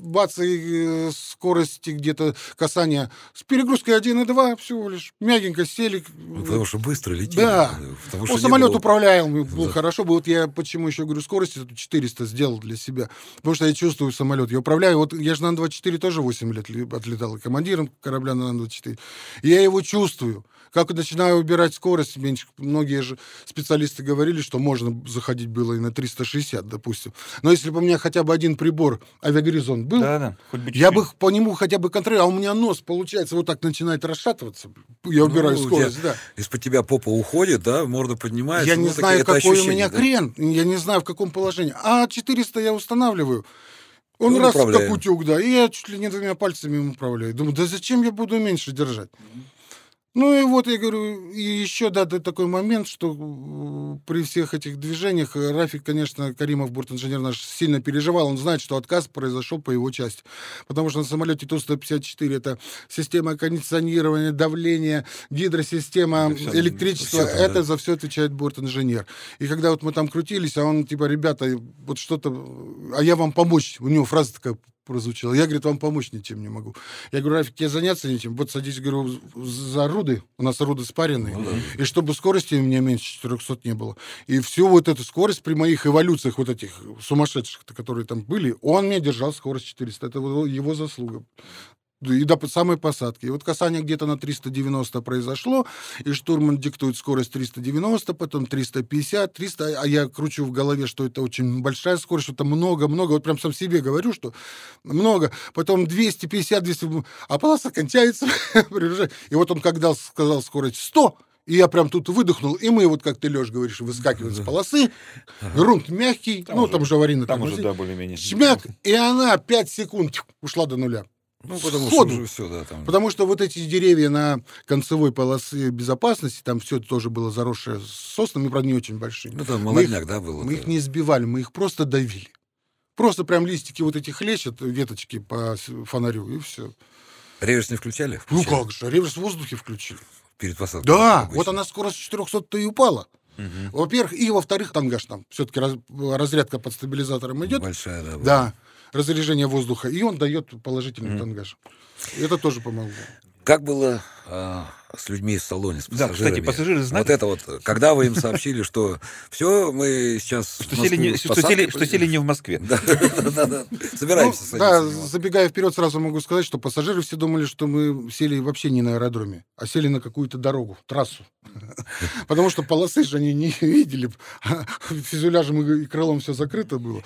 бац, и э, скорости где-то касания с перегрузкой 1,2 всего лишь. Мягенько сели. Ну, потому что быстро летит. Да. Потому что самолет было- управляемый был Да. хорошо. Вот я почему еще говорю, скорость эту 400 сделал для себя. Потому что я чувствую самолет. Я управляю. Вот я же на Ан-24 тоже 8 лет отлетал. И командиром корабля на Ан-24. И я его чувствую. Как начинаю убирать скорость меньше. Многие же специалисты говорили, что можно заходить было и на 360, допустим. Но если бы у меня хотя бы один прибор авиагоризонт был, Да, да. Хоть бы я бы по нему хотя бы контролировал, а у меня нос, получается, вот так начинает расшатываться. Я убираю Ну, скорость, да. Из-под тебя попа уходит, да, морда поднимается. Я ну, не такие- знаю, какой у меня да? крен, я не знаю, в каком положении. А 400 я устанавливаю. Он Ну, раз управляем. как утюг, да, и я чуть ли не двумя пальцами им управляю. Думаю, да зачем я буду меньше держать? Ну и вот я говорю, и еще, да, такой момент, что э, при всех этих движениях э, Рафик, конечно, Каримов, бортинженер наш, сильно переживал. Он знает, что отказ произошел по его части. Потому что на самолете Ту-154 это система кондиционирования, давления, гидросистема, Это электричество. там, это да. за все отвечает бортинженер. И когда вот мы там крутились, а он типа, ребята, вот что-то, а я вам помочь. У него фраза такая прозвучала. Я, говорит, вам помочь ничем не могу. Я говорю, Рафик, тебе заняться ничем. Вот садись, говорю, за руды. У нас руды спаренные. Ну да. И чтобы скорости у меня меньше 400 не было. И всю вот эту скорость при моих эволюциях вот этих сумасшедших, которые там были, он мне держал скорость 400. Это его заслуга. И до самой посадки. И вот касание где-то на 390 произошло, и штурман диктует скорость 390, потом 350, 300, а я кручу в голове, что это очень большая скорость, что это много-много, вот прям сам себе говорю, что много, потом 250, 200, а полоса кончается, и вот он когда сказал скорость 100, и я прям тут выдохнул, и мы, вот как ты, Леш, говоришь, выскакиваем с полосы, грунт мягкий, Там ну, уже- там же аварийный Там уже, тормозит. да, более-менее. Шмяк, и она 5 секунд ушла до нуля. Ну, потому Сходу. что уже все, да, там. Потому что вот эти деревья на концевой полосе безопасности, там все тоже было заросшее соснами, правда, не очень большие. Ну, там мы их- молодняк, да, был. Мы их не сбивали, мы их просто давили. Просто прям листики вот эти хлещут, веточки по фонарю, и все. Реверс не включали? Ну Включали. как же, реверс в воздухе включили. Перед посадкой. Да, обычно. вот она скорость 400 и упала. Мгм. Во-первых, и во-вторых, тангаж там. Все-таки разрядка под стабилизатором идет. Большая, да. была. Да, разряжение воздуха, и он дает положительный тангаж. Это тоже помогло. Как было а, с людьми в салоне, с Да, пассажирами? кстати, пассажиры знали? Вот это вот, когда вы им сообщили, что все, мы сейчас... Что в сели, не, что, сели, что сели не в Москве. Да, да, да, да. Собираемся Ну, да, забегая вперед, сразу могу сказать, что пассажиры все думали, что мы сели вообще не на аэродроме, а сели на какую-то дорогу, трассу. Потому что полосы же они не видели. Фюзеляжем и крылом все закрыто было.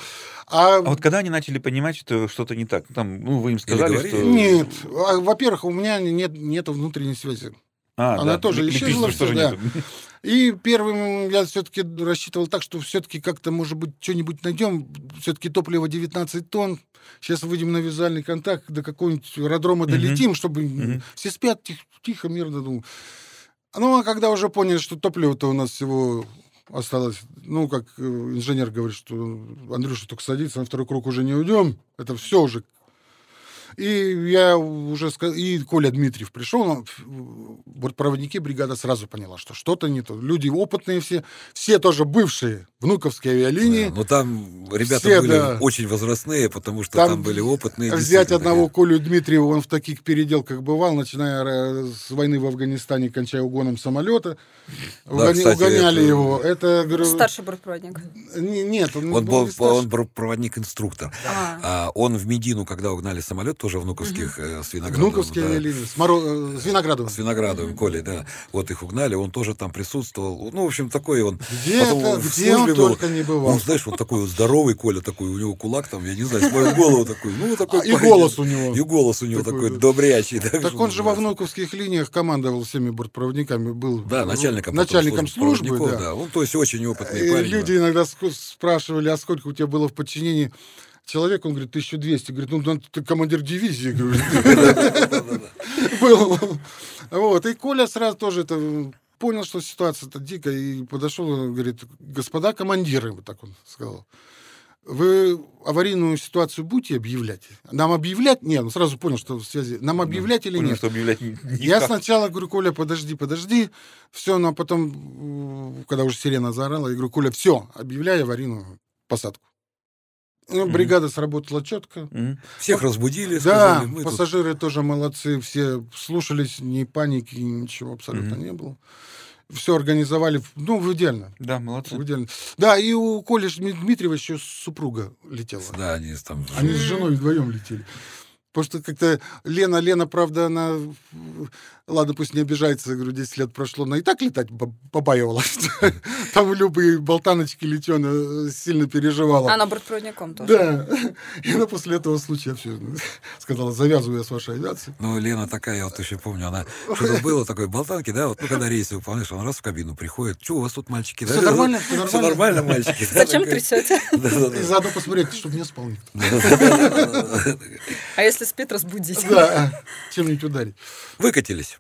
А А вот когда они начали понимать, что что-то не так? Там, ну, вы им сказали, что... нет, А, во-первых, у меня нет нету внутренней связи. А, Она да, тоже исчезла же тоже да. нету. И первым я все-таки рассчитывал так, что все-таки как-то, может быть, что-нибудь найдем. Все-таки топливо 19 тонн. Сейчас выйдем на визуальный контакт, до какого-нибудь аэродрома долетим, чтобы Мгм. все спят тихо, тихо, мирно. Думаю. Ну, а когда уже поняли, что топливо-то у нас всего осталось, ну, как э, инженер говорит, что Андрюша только садится, на второй круг уже не уйдем, это все уже. И я уже сказал, и Коля Дмитриев пришел, но бортпроводники бригада сразу поняла, что что-то не то. Люди опытные все, все тоже бывшие внуковские авиалинии. Да, Но там ребята Все, были да. очень возрастные, потому что Там там, были опытные. Взять одного. Колю Дмитриева, он в таких переделках бывал, начиная с войны в Афганистане, кончая угоном самолета. Угони- кстати, угоняли это- его. Это, говорю, Старший бортпроводник. не- нет, он, Он был был, он был проводник-инструктор. А. А он в Медину, когда угнали самолет, тоже внуковских э, с Виноградовым. Внуковские да, авиалинии, с, Моро- э, с Виноградовым. С Виноградовым, Колей, да. Вот их угнали, он тоже там присутствовал. Ну, в общем, такой он. Где, потом это- в где он был. только не бывал. Он, знаешь, вот такой вот здоровый Коля такой, у него кулак там, я не знаю, смотрит голову такой, ну, такой А, и голос у него. И голос у него Такой, такой, да. добрячий. Так что он же во внуковских линиях командовал всеми бортпроводниками, был Да, начальником, потом начальником службы. да. да. Он, то есть, очень опытный И парень. люди иногда спрашивали, а сколько у тебя было в подчинении человек? Он говорит, 1200. Говорит, ну, ты командир дивизии, говорит. Был. Вот. И Коля сразу тоже это понял, что ситуация-то дикая, и подошел, говорит, господа командиры, вот так он сказал. вы аварийную ситуацию будете объявлять? Нам объявлять? Нет, ну сразу понял, что в связи. Нам объявлять или Понял, нет? что объявлять ни- никак. Я сначала говорю, Коля, подожди, подожди. Все, но потом, когда уже сирена заорала, я говорю, Коля, все, объявляй аварийную посадку. Ну, бригада сработала четко. Мгм. Всех разбудили, Да, сказали, мы тут пассажиры тоже молодцы, все слушались, ни паники, ничего абсолютно Мгм. не было. Все организовали, ну, в идеально. Да, молодцы. идеально. Да, и у Коли Дмитриева еще супруга летела. Да, они там... Они с женой вдвоем летели. Потому что как-то Лена, Лена, правда, она... Ладно, пусть не обижается, я говорю, 10 лет прошло, но и так летать по- побаивалась. Там любые болтаночки летены сильно переживала. Она бортпроводником тоже. Да. И она после этого случая все сказала, завязываю я с вашей авиацией. Ну, Лена такая, я вот еще помню, она что-то было такой болтанки, да, вот ну, когда рейсы выполняешь, он раз в кабину приходит, что у вас тут мальчики? Да? нормально, Всё нормально. мальчики. Зачем трясете? И заодно посмотреть, чтобы не спал. А если спит, разбудить? Да, чем-нибудь ударить. Выкатились.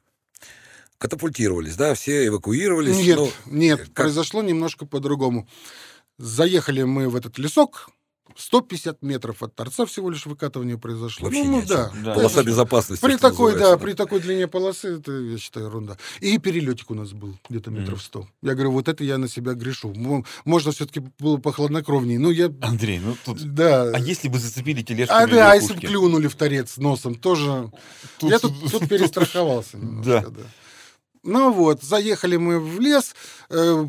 Катапультировались, да, все эвакуировались. Нет, ну, нет, как? произошло немножко по-другому. Заехали мы в этот лесок, 150 метров от торца всего лишь выкатывание произошло. Вообще ну, ну да. Да. Полоса безопасности. При такой, да, называется, при такой длине полосы, это, я считаю, ерунда. И перелетик у нас был где-то метров 100. Я говорю, вот это я на себя грешу. Мо- Можно все-таки было похладнокровнее. Ну, я... Андрей, ну тут... Да. А если бы зацепили тележку А, да, а если бы клюнули в торец носом, тоже... Тут- я тут, тут перестраховался немножко, да. Ну вот, заехали мы в лес, э,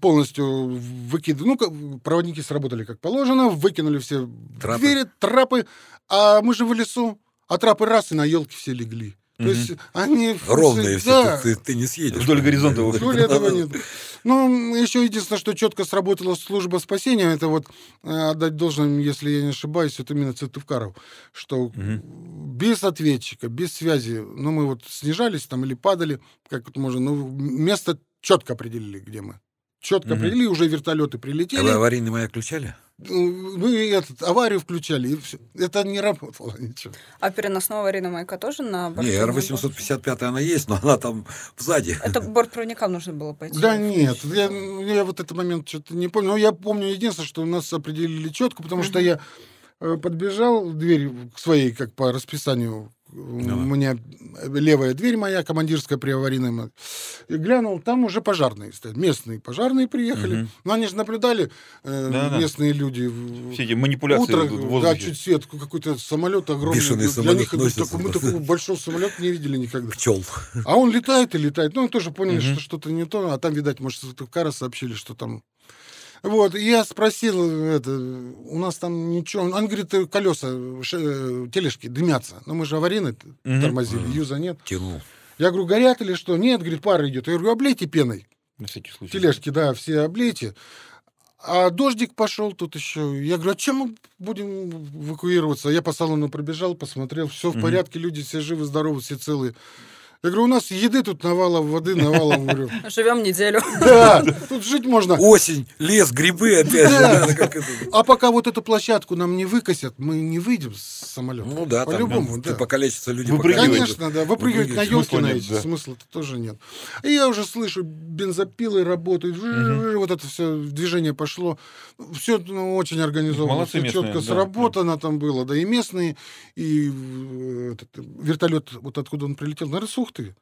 полностью выкидывали, ну, проводники сработали как положено, выкинули все Трапы. двери, трапы, а мы же в лесу, а трапы раз и на елке все легли. То Мгм. есть они... Ровные все, да, тут ты, ты не съедешь. Вдоль горизонта Да, Доли этого нет. Ну, еще единственное, что четко сработала служба спасения, это вот э, отдать должным, если я не ошибаюсь, это именно Цитывкаров, что без ответчика, без связи, ну, мы вот снижались там или падали, как вот можно, ну, место четко определили, где мы. Четко Мгм. определили, уже вертолеты А прилетели. вы аварийный маяк включали? Ну, Мы этот, аварию включали, и всё. Это не работало ничего. А переносного аварийного маяка тоже на Не, бортпроводником? Р-855 она есть, но она там сзади. Это бортпроводникам нужно было пойти. Да нет, я, я вот этот момент что-то не помню. Но я помню единственное, что у нас определили четко, потому что я э, подбежал дверь к своей, как по расписанию, у меня левая дверь моя, командирская при аварийном, и глянул, там уже пожарные стоят, местные пожарные приехали. Мгм. Но они же наблюдали, э, местные люди. Все эти манипуляции Утро, в да, чуть свет, какой-то самолет огромный. Бешеный Для самолет них носится. такой- мы такого большого самолета не видели никогда. Пчел. А он летает и летает. Ну, тоже поняли, Мгм. что что-то не то. А там, видать, может, с Кара сообщили, что там... Вот, я спросил, это, у нас там ничего... Он говорит, э, колеса, ш- э, тележки дымятся. Но мы же аварийно Мгм. тормозили, юза нет. Тянул. Я говорю, горят или что? Нет, говорит, пара идет. Я говорю, облейте пеной. На всякий случай. Тележки, да, все облейте. А дождик пошел тут еще. Я говорю, а чем мы будем эвакуироваться? Я по салону пробежал, посмотрел, все в порядке, люди все живы, здоровы, все целые. Я говорю, у нас еды тут навалом, воды навалом. Говорю, Живем неделю. да, тут жить можно. Осень, лес, грибы опять. же, Да. А пока вот эту площадку нам не выкосят, мы не выйдем с самолета. Ну да, там По-любому, да. покалечатся люди. Конечно, да. Выпрыгивать на елки на эти да. смысла-то тоже нет. И я уже слышу, бензопилы работают, вот это все движение пошло. Все очень организовано, Молодцы все местные, четко да, сработано там было, да и местные, и э, этот, вертолет, вот откуда он прилетел, наверное, с Ухты.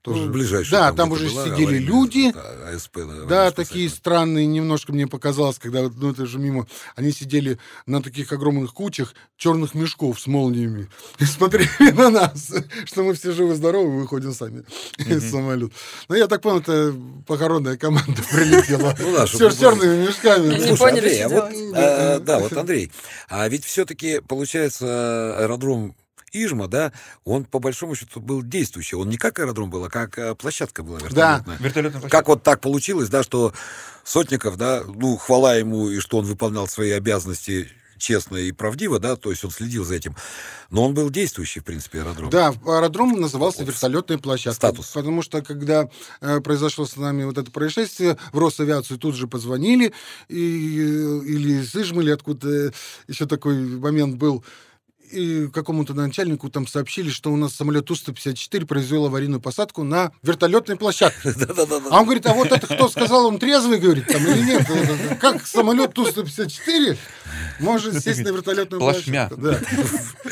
Тоже. Ну, ближайшая Да, там где-то уже была сидели аварийная, люди, да, АСП, Да, аварийная такие странные немножко мне показалось, когда вот, ну это же мимо, они сидели на таких огромных кучах черных мешков с молниями и смотрели на нас, что мы все живы-здоровы, выходим сами из самолета. Ну, я так понял, это похоронная команда прилетела. Ну да, Все чтобы с черными мешками. Не Слушай, поняли, Андрей, а вот, э, да, вот, Андрей, а ведь все-таки, получается, аэродром Ижма, да, он по большому счету был действующий. Он не как аэродром был, а как э, площадка была вертолетная. Вертолетная Как вот так получилось, да, что Сотников, да, ну, хвала ему, и что он выполнял свои обязанности честно и правдиво, да, то есть он следил за этим. Но он был действующий, в принципе, аэродром. Да, аэродром назывался Вот. вертолетная площадка. Статус. Потому что, когда э, произошло с нами вот это происшествие, в Росавиацию тут же позвонили, и, э, или из Ижмы, или откуда еще такой момент был. Какому-то начальнику там сообщили, что у нас самолет Ту-154 произвел аварийную посадку на вертолетной площадке. А он говорит, а вот это кто сказал, он трезвый, говорит, там или нет? Как самолет Ту-154 может сесть на вертолетную Плашмя. площадку? Да.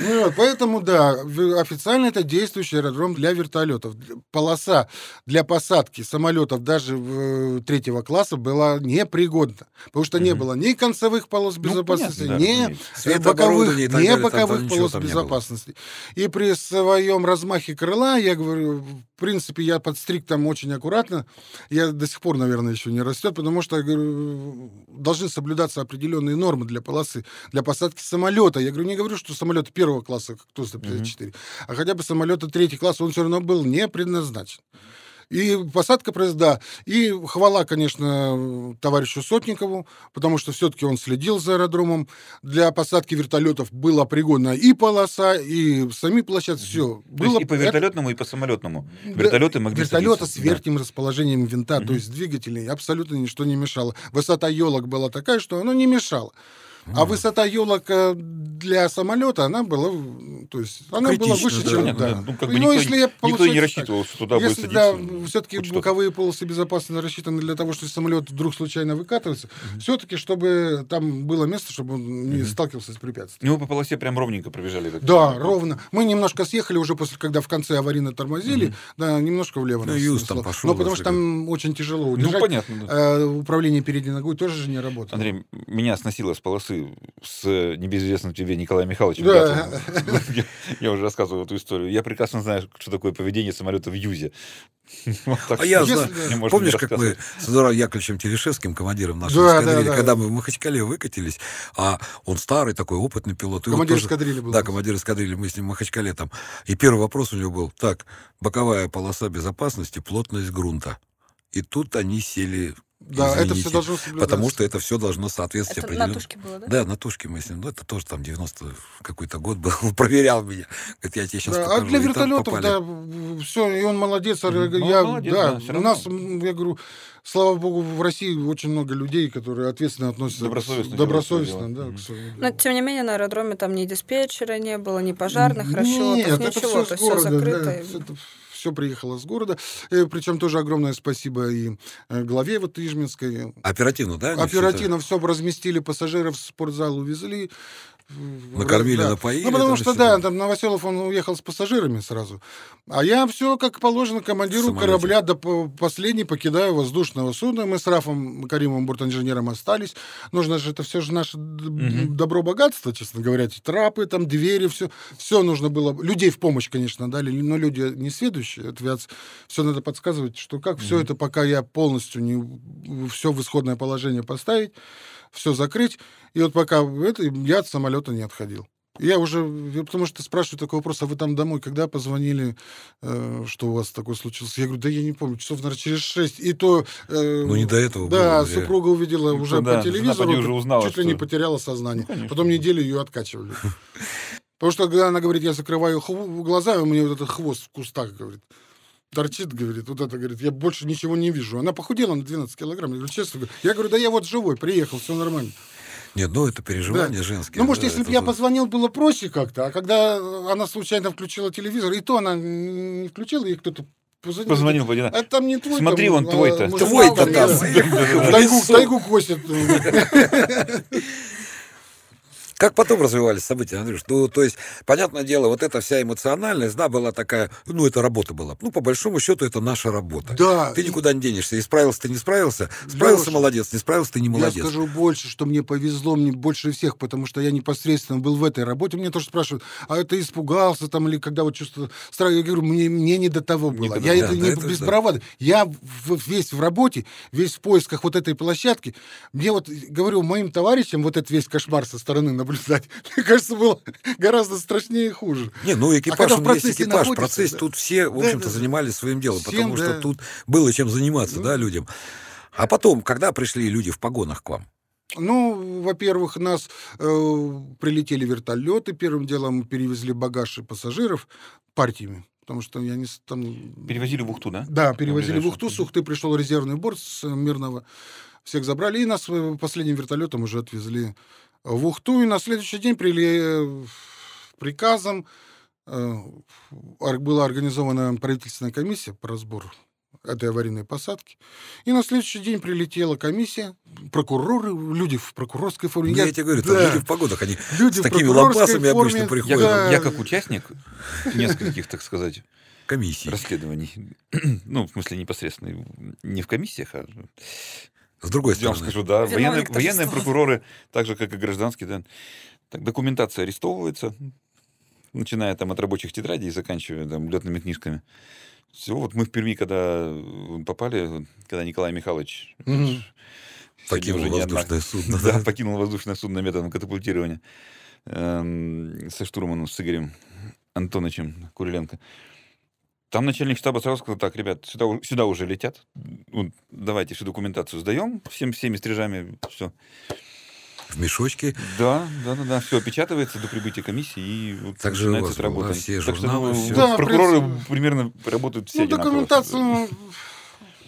Ну вот, поэтому, да, официально это действующий аэродром для вертолетов. Полоса для посадки самолетов даже э, третьего класса была непригодна, потому что не было ни концевых полос Ну, безопасности, ни боковых, там- боковых полос безопасности. И при своем размахе крыла, я говорю, в принципе, я подстриг там очень аккуратно. Я до сих пор, наверное, еще не растет, потому что я говорю, должны соблюдаться определенные нормы для полосы, для посадки самолета. Я говорю, не говорю, что самолет первого класса, как Ту-154, а хотя бы самолета третьего класса, он все равно был не предназначен. И посадка произошла. И хвала, конечно, товарищу Сотникову, потому что все-таки он следил за аэродромом. Для посадки вертолетов была пригодна и полоса, и сами площадки. Все. Есть и по вертолетному, и по самолетному. Вертолеты могли Вертолеты садиться, с да. верхним расположением винта, то есть двигателей, абсолютно ничто не мешало. Высота елок была такая, что оно не мешало. А высота елок э, для самолета, она была, то есть, она была выше, да. чем, Понятно, да. да. Ну, как бы Ну, никто, если я, никто и не так. рассчитывал, что туда будет Если, да, садиться. все-таки боковые полосы безопасности рассчитаны для того, что самолет вдруг случайно выкатывается, все-таки, чтобы там было место, чтобы он не Мгм. сталкивался с препятствием. Ну, вы по полосе прям ровненько пробежали. так Да, сказать. ровно. Мы немножко съехали уже после, когда в конце аварийно тормозили, да, немножко влево. Ну, юз там пошел, Но потому что там очень тяжело Ну, удержать. понятно, да. Э, управление передней ногой тоже же не работает. Андрей, меня сносило с полосы с небезызвестным тебе Николаем Михайловичем. Да. Я, я уже рассказывал эту историю. Я прекрасно знаю, что такое поведение самолета в Юзе. Вот так А я знаю, помнишь, как мы с Эдуардом Яковлевичем Терешевским, командиром нашей Да, эскадрильи, да, да. когда мы в Махачкале выкатились, а он старый такой, опытный пилот. вот Командир эскадрильи был. Да, командир эскадрильи, мы с ним в Махачкале там. И первый вопрос у него был, так, боковая полоса безопасности, плотность грунта. И тут они сели, Да, это извините, все должно соблюдаться. потому что это все должно соответствовать Это на определенным... тушке было, да? Да, на тушке мы с ним. Ну, это тоже там 90 какой-то год был. проверял меня. Говорит, я тебе сейчас Да, а покажу. для И там вертолетов, да, все, и он молодец. а Мгм. Я, Ну, молодец, да, да, у нас, я говорю, слава богу, в России очень много людей, которые ответственно относятся к- Добросовестно добросовестно да, к своему Но, тем не менее, на аэродроме там ни диспетчера не было, ни пожарных Нет, расчетов, это ничего. все То с есть все города, закрыто. да, и- все приехало с города. Причем тоже огромное спасибо и э, главе вот Ижминской. Оперативно, да? они всё это Оперативно все разместили, пассажиров в спортзал увезли. Накормили, да. напоили, Ну, потому что, да, там. Новоселов, он уехал с пассажирами сразу. А я все, как положено, командиру самолете. корабля до по- последней покидаю воздушного судна. Мы с Рафом Каримовым, бортинженером, остались. Нужно же, это все же наше Мгм. добро-богатство, честно говоря. Эти трапы, там, двери, все. Все нужно было. Людей в помощь, конечно, дали, но люди не следующие. Все надо подсказывать, что как все Мгм. это, пока я полностью не все в исходное положение поставить, все закрыть. И вот пока это, я от самолета не отходил. Я уже, я потому что спрашиваю такой вопрос, а вы там домой, когда позвонили, э, что у вас такое случилось? Я говорю, да я не помню, часов, наверное, через шесть. И то... э, Ну, не до этого Да, было, я- супруга увидела Ну, уже да, по телевизору, уже узнала, чуть ли не потеряла сознание. Ну, конечно. Потом неделю ее откачивали. Потому что, когда она говорит, я закрываю глаза, у меня вот этот хвост в кустах, говорит, торчит, говорит, вот это, говорит, я больше ничего не вижу. Она похудела на 12 килограмм. Я говорю, честно я говорю, да я вот живой, приехал, все нормально. Нет, ну это переживания Да. женские. Ну, может, да, если бы я тут- позвонил, было проще как-то, а когда она случайно включила телевизор, и то она не включила, и кто-то позвонил. Позвонил Вадина. А там не твой. Смотри, там, он твой-то. Твой-то там, тайгу косит. Как потом развивались события, Андрюш? Ну, то есть, понятное дело, вот эта вся эмоциональность, да, была такая, ну, это работа была. Ну, по большому счету, это наша работа. Да. Ты никуда не денешься. И справился ты не справился. Справился Лёш, молодец, не справился ты не молодец. Я скажу больше, что мне повезло, мне больше всех, потому что я непосредственно был в этой работе. Мне тоже спрашивают, а это испугался там или когда вот чувство страха? Я говорю, мне, мне не до того было. до я того. это Да, не да, это без да. бравады. Я весь в работе, весь в поисках вот этой площадки. Мне вот, говорю, моим товарищам вот этот весь кошмар со стороны наблюдать, мне кажется, было гораздо страшнее и хуже. Не, ну экипаж, когда в он есть экипаж. Процесс да. тут все, в общем-то, да, да. занимались своим делом, Всем, потому что да. тут было чем заниматься, Ну. да, людям. А потом, когда пришли люди в погонах к вам? Ну, во-первых, нас э, прилетели вертолеты. Первым делом перевезли багаж и пассажиров партиями. Потому что я не... Там... Перевозили в Ухту, да? Да, перевозили в. Ухту. С Ухты пришел резервный борт с э, Мирного. Всех забрали. И нас э, последним вертолетом уже отвезли в Ухту. И на следующий день прили... приказом э, была организована правительственная комиссия по разбору этой аварийной посадки. И на следующий день прилетела комиссия, прокуроры, люди в прокурорской форме. Ну, Я, тебе говорю, там да, люди в погодах, они люди с такими лампасами форме, обычно Я, приходят. да. я как участник нескольких, так сказать, комиссии. расследований, ну, в смысле непосредственно, не в комиссиях, а С другой Я вам стороны, скажу, да, Виновник военные, военные прокуроры, так же, как и гражданские, да, так, документация арестовывается, начиная там от рабочих тетрадей и заканчивая там летными книжками. Все, вот мы в Перми, когда э, попали, когда Николай Михайлович сегодня покинул уже не одна- воздушное судно. да, да. покинул воздушное судно методом катапультирования эм, со штурманом с Игорем Антоновичем Куриленко. Там начальник штаба сразу сказал, так, ребят, сюда, сюда уже летят, Вот, давайте всю документацию сдаем, всем, всеми стрижами, все. В мешочке. Да, да, да, да, все опечатывается до прибытия комиссии и вот Так же у начинается вас работа. все Так что, журналы, ну, вот Да, прокуроры принципе. примерно работают все Ну, одинаково. документацию, ну,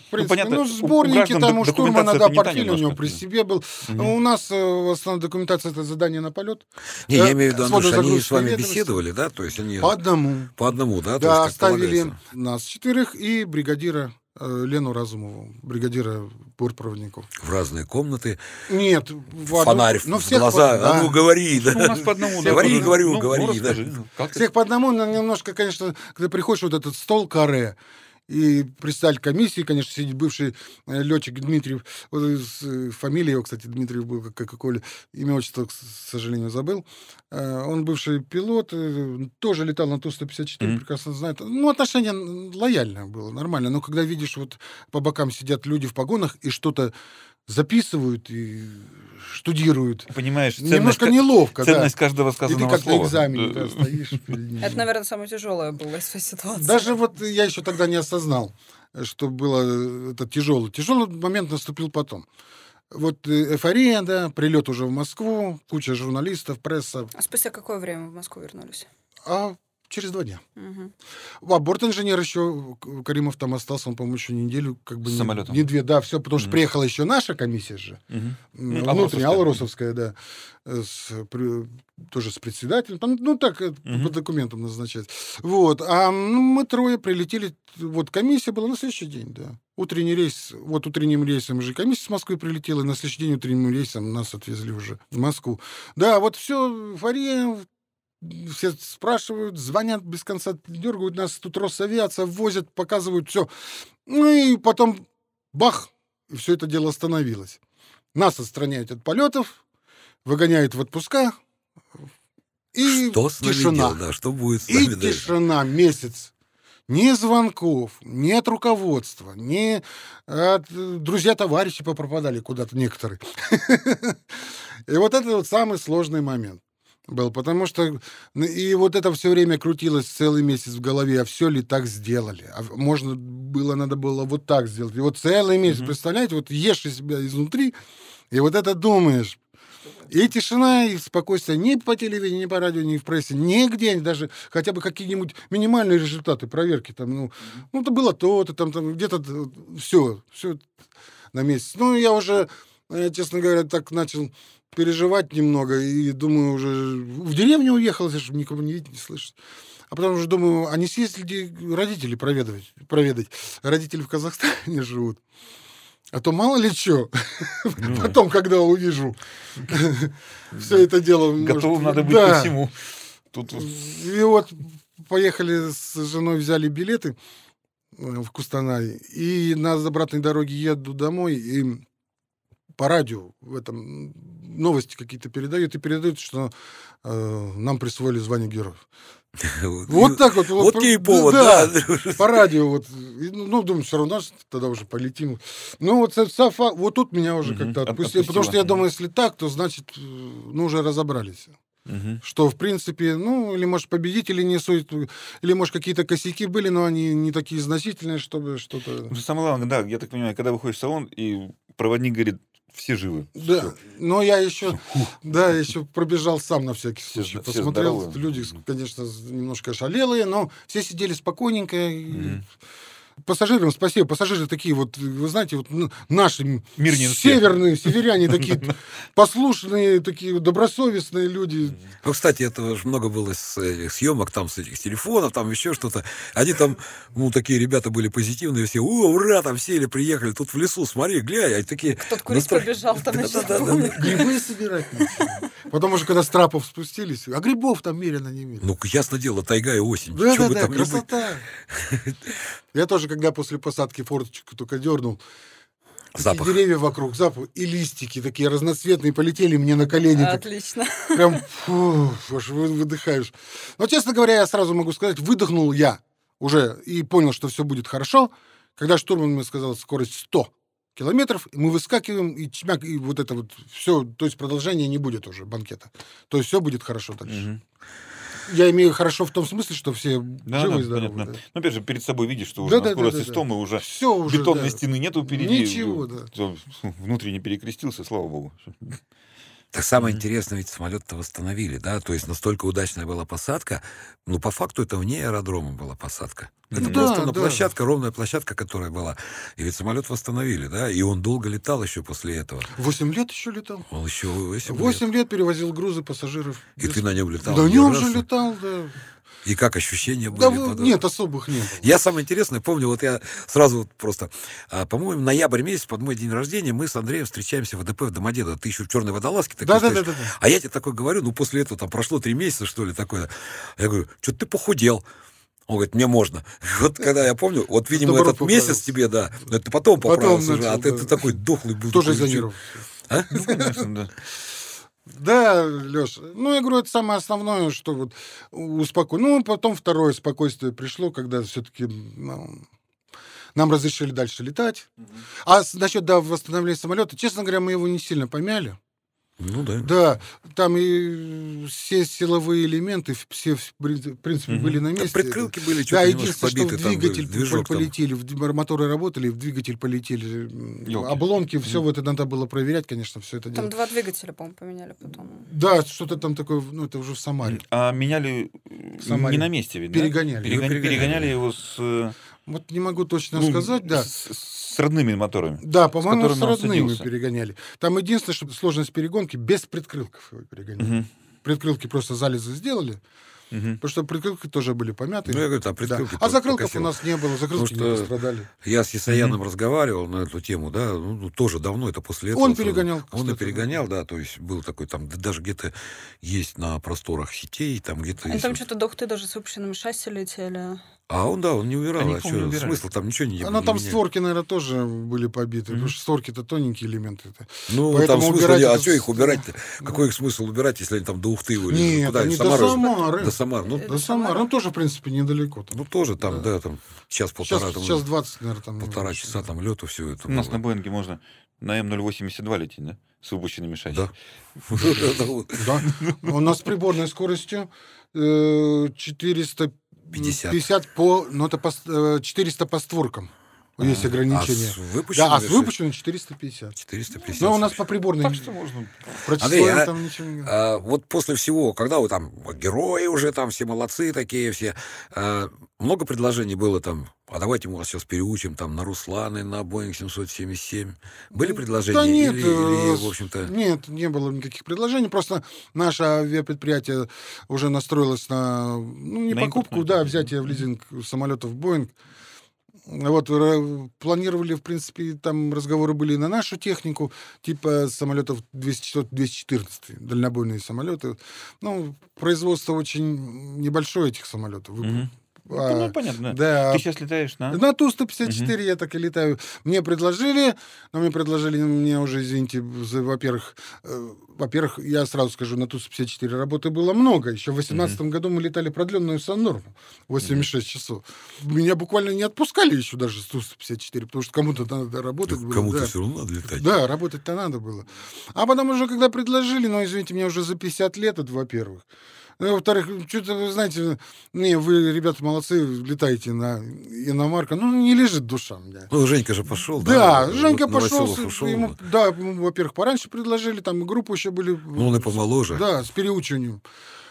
в принципе, понятно, ну, у- у сборники граждан там у штурмана, да, портфель у него при себе был. Мгм. У нас э, в основном документация это задание на полет. Не, я Э, имею в виду, Андрюш, они с вами беседовали, да? То есть они По одному. по одному, да? То Да, оставили полагается. нас четверых и бригадира э, Лену Разумову, бригадира бортпроводников. В разные комнаты. Нет, в одну- Фонарь ну, в всех глаза. по- да. А ну, говори, да. Ну, у нас по одному, да, Говори, по- говорю, ну, говори, ну, да. расскажи, ну, Всех по одному, но немножко, конечно, когда приходишь вот этот стол каре, и представитель комиссии, конечно, сидит бывший э, летчик Дмитриев, из, э, фамилия его, кстати, Дмитриев был, как, и Коля, имя, отчество, к сожалению, забыл. Э, Он бывший пилот, э, тоже летал на Ту-154, Мгм. прекрасно знает. Ну, отношение лояльное было, нормально. Но когда видишь, вот по бокам сидят люди в погонах и что-то записывают и штудируют, Понимаешь, ценность, немножко неловко, да. ценность каждого И ты сказанного как на слова. экзамене Да. да, стоишь. Это, наверное, самое тяжелое было из всей ситуации. Даже вот я еще тогда не осознал, что было э, это тяжелый. Тяжелый момент наступил потом. Вот э, эйфория, да, прилет уже в Москву, куча журналистов, пресса. А спустя какое время в Москву вернулись? А через два дня. Мгм. А бортинженер еще, Каримов там остался, он, по-моему, еще неделю, как бы С не, самолетом. не две, да, все, потому что приехала еще наша комиссия же, Ну, внутренняя, Алросовская. Да, э, с, при- тоже с председателем, там, ну так, э, Мгм. по документам назначать. Вот, а ну, мы трое прилетели, вот комиссия была на следующий день, да. Утренний рейс, вот утренним рейсом же комиссия с Москвы прилетела, и на следующий день утренним рейсом нас отвезли уже в Москву. Да, вот все, эйфория, все спрашивают, звонят без конца, дергают нас, тут Росавиация, возят, показывают, все. Ну и потом бах, и все это дело остановилось. Нас отстраняют от полетов, выгоняют в отпуска, и Что с нами тишина. делать, да, что будет с И нами дальше? тишина месяц. Ни звонков, ни от руководства, ни от э, друзья-товарищи попропадали куда-то некоторые. И вот это вот самый сложный момент был, потому что ну, и вот это все время крутилось целый месяц в голове, а все ли так сделали? А можно было, надо было вот так сделать. И вот целый месяц, Мгм. представляете, вот ешь из себя изнутри, и вот это думаешь. И тишина, и спокойствие ни по телевидению, ни по радио, ни в прессе, нигде, даже хотя бы какие-нибудь минимальные результаты проверки. Там, ну, ну, это было то-то, там, там где-то все, все на месяц. Ну, я уже, э, честно говоря, так начал переживать немного и думаю, уже в деревню уехал, чтобы никого не видеть, не слышать. А потом уже думаю, а не съездили родители проведать, проведать. Родители в Казахстане живут. А то мало ли что. Ну, Потом, когда увижу все это дело. может, Готовым надо быть да. ко всему. Тут И вот поехали с женой, взяли билеты э, в Кустанай, и на обратной дороге еду домой, и по радио в этом новости какие-то передают, и передают, что э, нам присвоили звание героев. Вот так вот. Вот и повод, да. По радио вот. Ну, ну, думаю, все равно тогда уже полетим. Ну, вот, со- со фа- вот тут меня уже как-то от- отпустило. Потому что я думаю, если так, то значит, э, ну, уже разобрались. Что, в принципе, ну, или, может, победители несут, или, может, какие-то косяки были, но они не такие значительные, чтобы что-то... Что Самое главное, да, я так понимаю, когда выходишь в салон, и проводник говорит, все живы. Да, Всё. но я еще, да, еще пробежал сам на всякий Все случай. все Посмотрел, здоровы. люди, конечно, немножко шалелые, но все сидели спокойненько. Мгм. Пассажирам спасибо. Пассажиры такие вот, вы знаете, вот наши м, Мирнинские. северные, северяне такие послушные, такие добросовестные люди. Ну, кстати, этого же много было с этих съемок, там, с этих телефонов, там еще что-то. Они там, ну, такие ребята были позитивные, все, о, ура, там сели, приехали, тут в лесу, смотри, глянь, они такие... Кто-то курить настро- побежал там еще. Грибы собирать. Потом уже, когда с трапов спустились, а грибов там мерено не мерено. Ну, ясно дело, тайга и осень. Да, да, да, красота. Я тоже, когда после посадки форточку только дернул, такие Запах. деревья вокруг, запах, и листики такие разноцветные полетели мне на колени. так Отлично. Прям, фу, аж вы- выдыхаешь. Но, честно говоря, я сразу могу сказать, выдохнул я уже и понял, что все будет хорошо, когда штурман мне сказал скорость 100 километров, и мы выскакиваем, и чмяк, и вот это вот все, то есть продолжения не будет уже банкета. То есть все будет хорошо дальше. Мгм. Я имею хорошо в том смысле, что все Да, живы да, и здоровы. понятно. Ну, опять же, перед собой видишь, что уже Да, на да, да, да, да. 100 мы уже Все уже, бетонной да. стены нету впереди. Ничего, да. Внутренне перекрестился, слава богу. Так самое Мгм. интересное, ведь самолет-то восстановили, да? То есть настолько удачная была посадка. Ну, по факту это вне аэродрома была посадка. Это Мгм. просто Да, на да. площадка, ровная площадка, которая была. И ведь самолет восстановили, да? И он долго летал еще после этого. Восемь лет еще летал. Он еще 8 Восемь лет перевозил грузы пассажиров. И ты на нем летал? Да один нем же летал, да. И как ощущения были? Да, потом? нет, особых не было. Я самое интересное помню, вот я сразу вот просто, а, по-моему, ноябрь месяц, под мой день рождения, мы с Андреем встречаемся в АДП в Домодедово. Ты еще в черной водолазке такой Да, да, да, да, да. А я тебе такой говорю, ну, после этого там прошло три месяца, что ли, такое. Я говорю, что ты похудел? Он говорит, мне можно. Вот когда я помню, вот, видимо, Наоборот, этот месяц поправился. тебе, да, но это потом Потом поправился уже, а начал, ты, да. ты такой дохлый был. Тоже нервов. А? Ну, конечно, да. Да, Леш, ну, я говорю, это самое основное, что вот успокой. Ну, потом второе спокойствие пришло, когда все-таки нам разрешили дальше летать. А с- насчет да, восстановления самолета, честно говоря, мы его не сильно помяли. Ну да. Да, там и все силовые элементы, все, в при- в принципе, Мгм. были на Там месте. прикрылки были, Да, что-то немножко единственное, что в побиты, там был двигатель там. полетели, в моторы работали, в двигатель полетели, Ёлки. обломки, все вот это надо было проверять, конечно, все это Там дело. два двигателя, по-моему, поменяли потом. Да, что-то там такое, ну, это уже в Самаре. А меняли э, В Самаре. не на месте, да? Перегоняли. Перегоня- Его перегоняли. Перегоняли его с, э, Вот не могу точно ну, сказать, да. с, с родными моторами. Да, по-моему, с, он родными перегоняли. Там единственное, что сложность перегонки, без предкрылков его перегоняли. Мгм. Предкрылки просто залезы сделали, Мгм. потому что предкрылки тоже были помяты. Ну, я говорю, там Да. предкрылки А закрылков у покосило. нас не было, закрылки Потому не пострадали. Я с Исаяном разговаривал на эту тему, да, ну, ну, тоже давно, это после этого. Он перегонял, Он и кстати, перегонял, да, то есть был такой там, да даже где-то есть на просторах сетей, там где-то Они там вот- что-то дохты даже с выпущенными шасси летели. А он, да, он не убирал, Они, а помню, что, умирали. смысл там ничего не было. Ну, там меня. створки, наверное, тоже были побиты, mm-hmm. потому что створки-то тоненькие элементы. -то. Ну, Поэтому там смысл, убирать... а что их убирать-то? Какой их смысл убирать, если они там до Ухты или Нет, куда они Самары. до Самары. До Самары. Ну, до Самары. Ну, тоже, в принципе, недалеко. Там. Ну, тоже там, да, да там час-полтора. Сейчас, там, сейчас 20, наверное, там. Полтора часа там лету все это. У нас на Боинге можно на М082 лететь, да? С выпущенными шасси. Да. У нас с приборной скоростью э, 400 50. 50 по, ну это по, э, 400 по створкам. Есть А ограничения. с выпущенными да, а с шасси выпущенным 450. 450. Но у нас по приборной Так что можно... про Андрей, а- там ничего не... А, вот после всего, когда вы там герои уже там все молодцы такие все, а, много предложений было там. А давайте мы вас сейчас переучим там на Русланы, на Боинг 777. Были предложения? Да нет, или, э, или, с- в общем-то, нет, не было никаких предложений. Просто наше авиапредприятие уже настроилось на, ну, не На покупку, да, взятие в лизинг самолетов Боинг. Вот, ра- планировали, в принципе, там разговоры были на нашу технику, типа самолетов 204-214, дальнобойные самолеты. Ну, производство очень небольшое этих самолетов. Вы- А, Ну, понятно. да, Ты сейчас летаешь на... на Ту-154 я так и летаю. Мне предложили, но мне предложили, мне уже, извините, во-первых, э, во-первых, я сразу скажу, на Ту-154 работы было много. Еще в 2018 году мы летали продленную сан-норму 86 часов. Меня буквально не отпускали еще даже с Ту-154, потому что кому-то надо работать было. кому-то да. все равно надо летать. Да, работать-то надо было. А потом уже, когда предложили, ну, извините, мне уже за 50 лет, это во-первых. Ну, во-вторых, что-то, вы знаете, не, вы, ребята, молодцы, летаете на иномарка. Ну, не лежит душа мне. Ну, Женька же пошел, Да, да? Женька Вот пошел, ушел. ему, да, ему, во-первых, пораньше предложили, там и группу еще были. Ну, он и помоложе. Да, с переучиванием.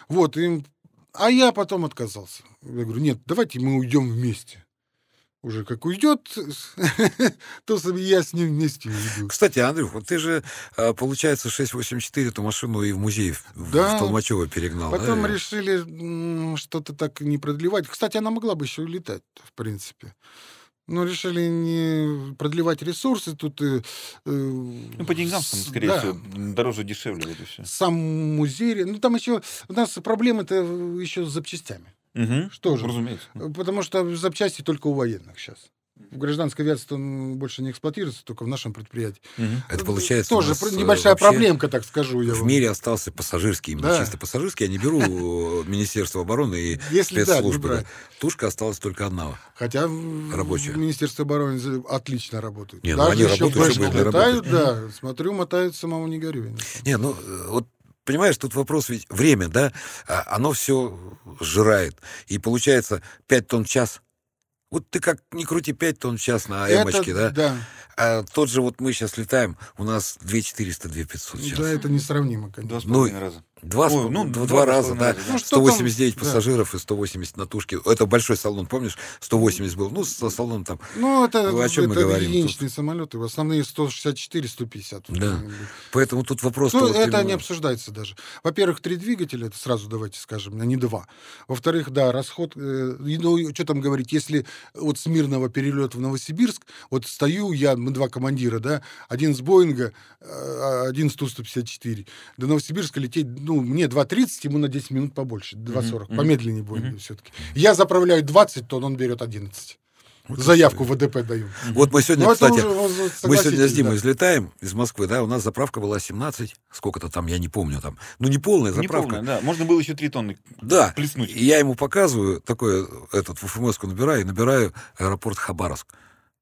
Вот, им... а я потом отказался. Я говорю, нет, давайте мы уйдем вместе. Уже как уйдет, то я с ним вместе уйду. Кстати, Андрюх, вот ты же, а, получается, 684 эту машину и в музей в, да, в Толмачево перегнал. Потом да? решили что-то так не продлевать. Кстати, она могла бы еще улетать, в принципе. Но решили не продлевать ресурсы тут. Э, ну, по деньгам, скорее да. всего, дороже, дешевле. Вот и все. Сам музей. Ну, там еще у нас проблемы-то еще с запчастями. Угу, что же? Разумеется. Потому что запчасти только у военных сейчас. В гражданской авиации он больше не эксплуатируется, только в нашем предприятии. Угу. Это получается тоже небольшая проблемка, так скажу я. В вам. мире остался пассажирский, именно да. чисто пассажирский. Я не беру Министерство обороны и Если спецслужбы. Да, Тушка осталась только одна. Хотя рабочая. в Министерстве обороны отлично работают. Не, ну Даже они работают, чтобы летают, да. Смотрю, мотают, самому не горю. Не, ну вот понимаешь, тут вопрос ведь время, да, а, оно все сжирает. И получается 5 тонн в час. Вот ты как не крути 5 тонн в час на эмочке, да? Да. А тот же вот мы сейчас летаем, у нас 2400, 2500 сейчас. Да, это несравнимо, конечно. Два с половиной ну, раза. Два, Ой, ну, два, два раза, да. Ну, 189 там, пассажиров да. и 180 на тушке. Это большой салон, помнишь? 180 был. Ну, со салоном там. Ну, это, о чем это мы говорим? единичные тут? самолеты. Основные 164, 150. Да. Поэтому тут вопрос... Ну, это именно... не обсуждается даже. Во-первых, три двигателя, это сразу давайте скажем, а не два. Во-вторых, да, расход... Э, ну, что там говорить, если вот с Мирного перелета в Новосибирск, вот стою я, мы два командира, да, один с Боинга, э, один с Ту-154. До Новосибирска лететь, ну, мне 2.30, ему на 10 минут побольше, 2.40, mm-hmm. помедленнее Боинга mm-hmm. все-таки. Я заправляю 20 тонн, он берет 11. Вот Заявку в ВДП даю. Вот мы сегодня, Но кстати, уже, мы сегодня с Димой да. излетаем из Москвы, да, у нас заправка была 17, сколько-то там, я не помню, там, ну не полная заправка. Не полная, да, можно было еще 3 тонны да. плеснуть. И я ему показываю, такой, этот, в ФМС набираю, и набираю аэропорт Хабаровск.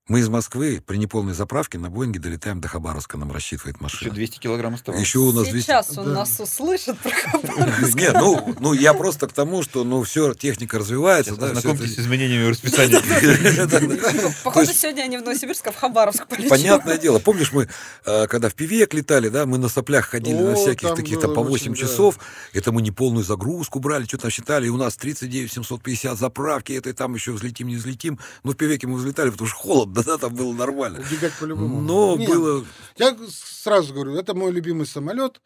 Мы из Москвы при неполной заправке на Боинге долетаем до Хабаровска, нам рассчитывает машина. Еще 200 килограмм осталось. Еще у нас 200... Сейчас он да. нас услышит про Хабаровск. Нет, ну, ну я просто к тому, что ну все, техника развивается. Да, Знакомьтесь с изменениями в расписании. Походу, сегодня они в Новосибирск, а в Хабаровск полетели. Понятное дело. Помнишь, мы, э, когда в Пивек летали, да, мы на соплях ходили на всяких таких там по 8 часов. Это мы не полную загрузку брали, что-то считали, и у нас 39 750 заправки, это там еще взлетим, не взлетим. Ну, в Пивеке мы взлетали, потому что холодно да, там было нормально. Убегать по-любому. Но Нет, было... Я сразу говорю, это мой любимый самолет.